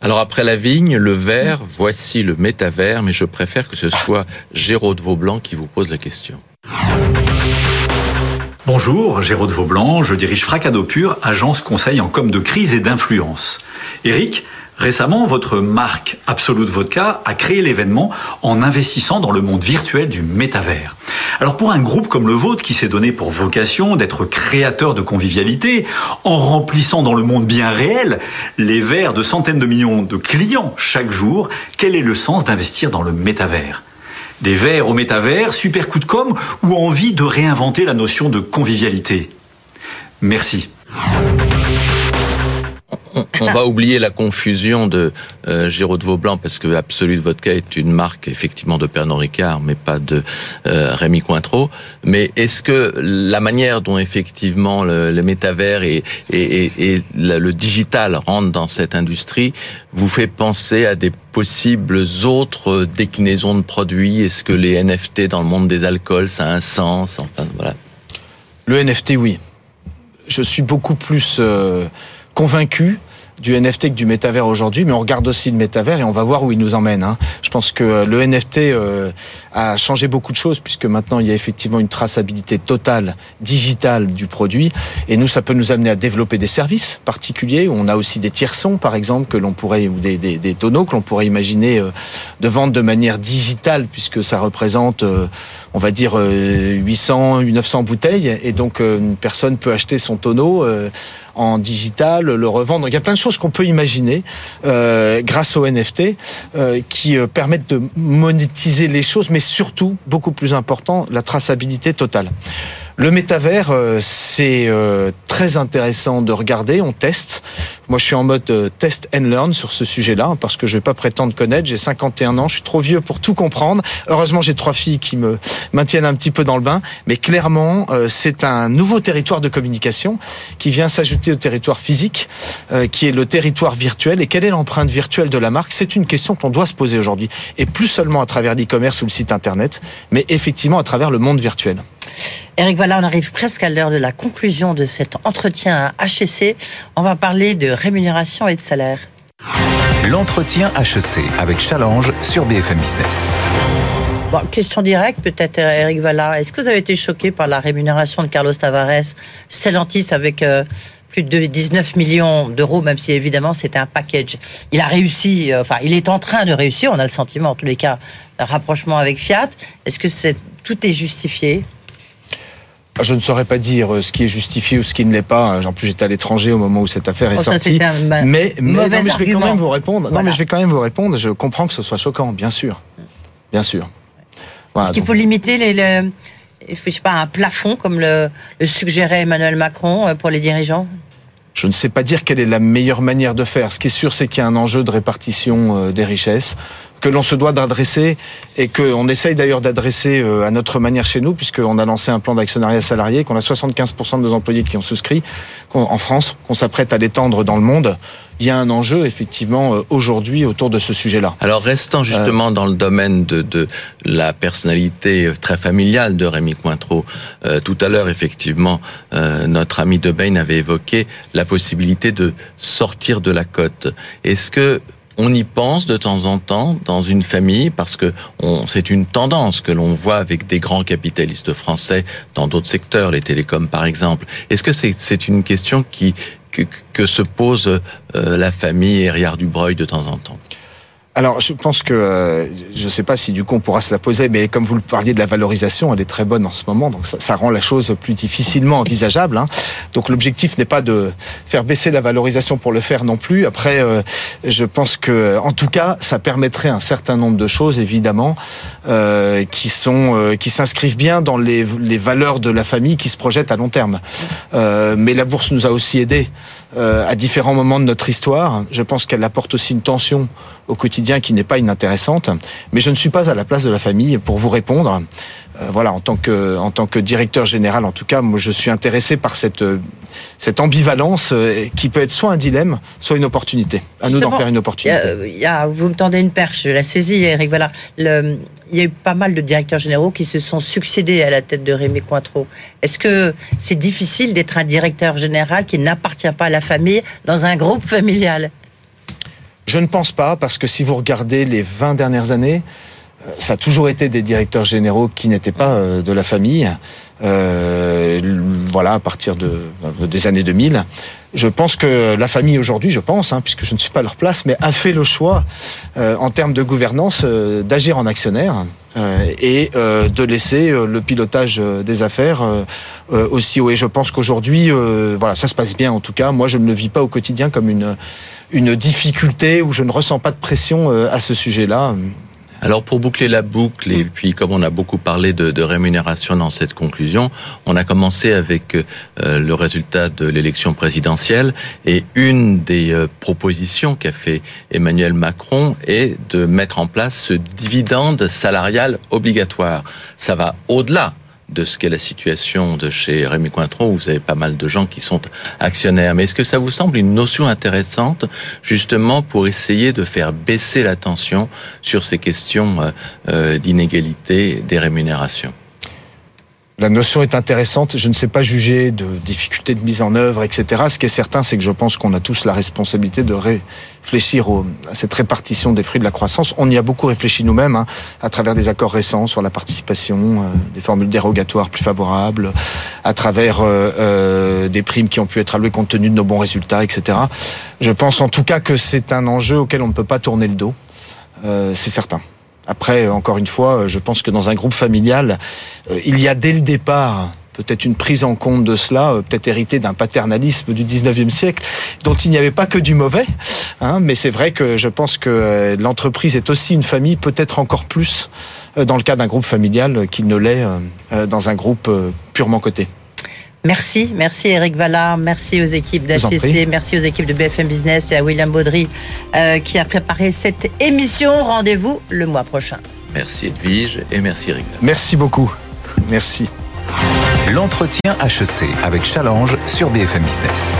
Alors après la vigne, le verre, voici le métavers, mais je préfère que ce soit Géraud Vaublanc qui vous pose la question. Bonjour, Géraud Vaublanc, je dirige Fracado Pur, agence conseil en com de crise et d'influence. Eric, Récemment, votre marque Absolute Vodka a créé l'événement en investissant dans le monde virtuel du métavers. Alors pour un groupe comme le vôtre qui s'est donné pour vocation d'être créateur de convivialité, en remplissant dans le monde bien réel les verres de centaines de millions de clients chaque jour, quel est le sens d'investir dans le métavers? Des verres au métavers, super coup de com ou envie de réinventer la notion de convivialité? Merci on, va oublier la confusion de euh, de Vaublanc parce que Absolute Vodka est une marque effectivement de Pernod Ricard, mais pas de euh, Rémi Cointreau. Mais est-ce que la manière dont effectivement le, métavers et, le digital rentrent dans cette industrie vous fait penser à des possibles autres déclinaisons de produits? Est-ce que les NFT dans le monde des alcools, ça a un sens? Enfin voilà. Le NFT, oui. Je suis beaucoup plus euh, convaincu du NFT que du métavers aujourd'hui, mais on regarde aussi le métavers et on va voir où il nous emmène. Hein. Je pense que le NFT euh, a changé beaucoup de choses puisque maintenant il y a effectivement une traçabilité totale digitale du produit et nous ça peut nous amener à développer des services particuliers. On a aussi des tierçons par exemple que l'on pourrait ou des, des, des tonneaux que l'on pourrait imaginer euh, de vendre de manière digitale puisque ça représente euh, on va dire 800 900 bouteilles et donc une personne peut acheter son tonneau en digital, le revendre. il y a plein de choses qu'on peut imaginer euh, grâce aux NFT euh, qui euh, permettent de monétiser les choses, mais surtout, beaucoup plus important, la traçabilité totale. Le métavers, euh, c'est euh, très intéressant de regarder. On teste. Moi, je suis en mode euh, test and learn sur ce sujet-là hein, parce que je vais pas prétendre connaître. J'ai 51 ans, je suis trop vieux pour tout comprendre. Heureusement, j'ai trois filles qui me maintiennent un petit peu dans le bain. Mais clairement, c'est un nouveau territoire de communication qui vient s'ajouter au territoire physique, qui est le territoire virtuel. Et quelle est l'empreinte virtuelle de la marque? C'est une question qu'on doit se poser aujourd'hui. Et plus seulement à travers l'e-commerce ou le site internet, mais effectivement à travers le monde virtuel. Eric, voilà, on arrive presque à l'heure de la conclusion de cet entretien à HEC. On va parler de rémunération et de salaire. L'entretien HEC avec Challenge sur BFM Business. Bon, question directe, peut-être, Eric Valla. Est-ce que vous avez été choqué par la rémunération de Carlos Tavares, Stellantis avec euh, plus de 19 millions d'euros, même si évidemment c'était un package? Il a réussi, enfin il est en train de réussir, on a le sentiment en tous les cas, un rapprochement avec Fiat. Est-ce que tout est justifié? Je ne saurais pas dire euh, ce qui est justifié ou ce qui ne l'est pas. En plus, j'étais à l'étranger au moment où cette affaire est oh, sortie. mais, mais, je vais quand même vous répondre. Non, mais je vais quand même vous répondre. Je comprends que ce soit choquant, bien sûr, bien sûr. Est-ce qu'il faut limiter les, je sais pas, un plafond comme le, le suggérait Emmanuel Macron euh, pour les dirigeants? Je ne sais pas dire quelle est la meilleure manière de faire. Ce qui est sûr, c'est qu'il y a un enjeu de répartition euh, des richesses que l'on se doit d'adresser et qu'on essaye d'ailleurs d'adresser euh, à notre manière chez nous, puisqu'on a lancé un plan d'actionnariat salarié, qu'on a 75% de nos employés qui ont souscrit en France, qu'on s'apprête à l'étendre dans le monde. Il y a un enjeu effectivement euh, aujourd'hui autour de ce sujet-là. Alors restant justement dans le domaine de, de, la personnalité très familiale de Rémi Cointreau, tout à l'heure effectivement notre ami Debain avait évoqué la possibilité de sortir de la cote. Est-ce que on y pense de temps en temps dans une famille parce que c'est une tendance que l'on voit avec des grands capitalistes français dans d'autres secteurs, les télécoms par exemple. Est-ce que c'est une question qui que, se pose euh, la famille Herriard Dubreuil de temps en temps? Alors, je pense que euh, je ne sais pas si du coup on pourra se la poser, mais comme vous le parliez de la valorisation, elle est très bonne en ce moment, donc ça, rend la chose plus difficilement envisageable. Hein. Donc l'objectif n'est pas de faire baisser la valorisation pour le faire non plus. Après, euh, je pense que, en tout cas, ça permettrait un certain nombre de choses, évidemment, euh, qui sont qui s'inscrivent bien dans les, les, valeurs de la famille qui se projettent à long terme. mais la bourse nous a aussi aidés à différents moments de notre histoire. Je pense qu'elle apporte aussi une tension au quotidien qui n'est pas inintéressante. Mais je ne suis pas à la place de la famille pour vous répondre. Euh, voilà, en tant que en tant que directeur général, en tout cas, moi, je suis intéressé par cette cette ambivalence euh, qui peut être soit un dilemme, soit une opportunité. À nous d'en faire une opportunité. Y a, vous me tendez une perche, je la saisis, Eric. Voilà, il y a eu pas mal de directeurs généraux qui se sont succédés à la tête de Rémi Cointreau. Est-ce que c'est difficile d'être un directeur général qui n'appartient pas à la famille dans un groupe familial? Je ne pense pas, parce que si vous regardez les 20 dernières années, euh, ça a toujours été des directeurs généraux qui n'étaient pas euh, de la famille. Euh, voilà, à partir de, des années 2000. Je pense que la famille aujourd'hui, je pense, hein, puisque je ne suis pas à leur place, mais a fait le choix, en termes de gouvernance, d'agir en actionnaire et de laisser le pilotage des affaires aussi haut. Et je pense qu'aujourd'hui, voilà, ça se passe bien en tout cas. Moi, je ne le vis pas au quotidien comme une une difficulté où je ne ressens pas de pression euh, à ce sujet-là. Alors pour boucler la boucle, et puis comme on a beaucoup parlé de, rémunération dans cette conclusion, on a commencé avec euh, le résultat de l'élection présidentielle, et une des euh, propositions qu'a fait Emmanuel Macron est de mettre en place ce dividende salarial obligatoire. Ça va au-delà de ce qu'est la situation de chez Rémi Cointreau, où vous avez pas mal de gens qui sont actionnaires. Mais est-ce que ça vous semble une notion intéressante, justement, pour essayer de faire baisser la tension sur ces questions euh, euh, d'inégalité des rémunérations? La notion est intéressante. Je ne sais pas juger de difficultés de mise en œuvre, etc. Ce qui est certain, c'est que je pense qu'on a tous la responsabilité de réfléchir à cette répartition des fruits de la croissance. On y a beaucoup réfléchi nous-mêmes, hein, à travers des accords récents sur la participation, euh, des formules dérogatoires plus favorables, à travers euh, euh, des primes qui ont pu être allouées compte tenu de nos bons résultats, etc. Je pense en tout cas que c'est un enjeu auquel on ne peut pas tourner le dos. c'est certain. Après, encore une fois, je pense que dans un groupe familial, euh, il y a dès le départ peut-être une prise en compte de cela, euh, peut-être hérité d'un paternalisme du 19e siècle, dont il n'y avait pas que du mauvais. Hein, mais c'est vrai que je pense que euh, l'entreprise est aussi une famille, peut-être encore plus dans le cas d'un groupe familial qu'il ne l'est dans un groupe purement coté. Merci, merci Eric Vallard, merci aux équipes d'HPC, merci aux équipes de BFM Business et à William Baudry euh, qui a préparé cette émission. Rendez-vous le mois prochain. Merci Edwige et merci Eric. Merci beaucoup. Merci. L'entretien HEC avec Challenge sur BFM Business.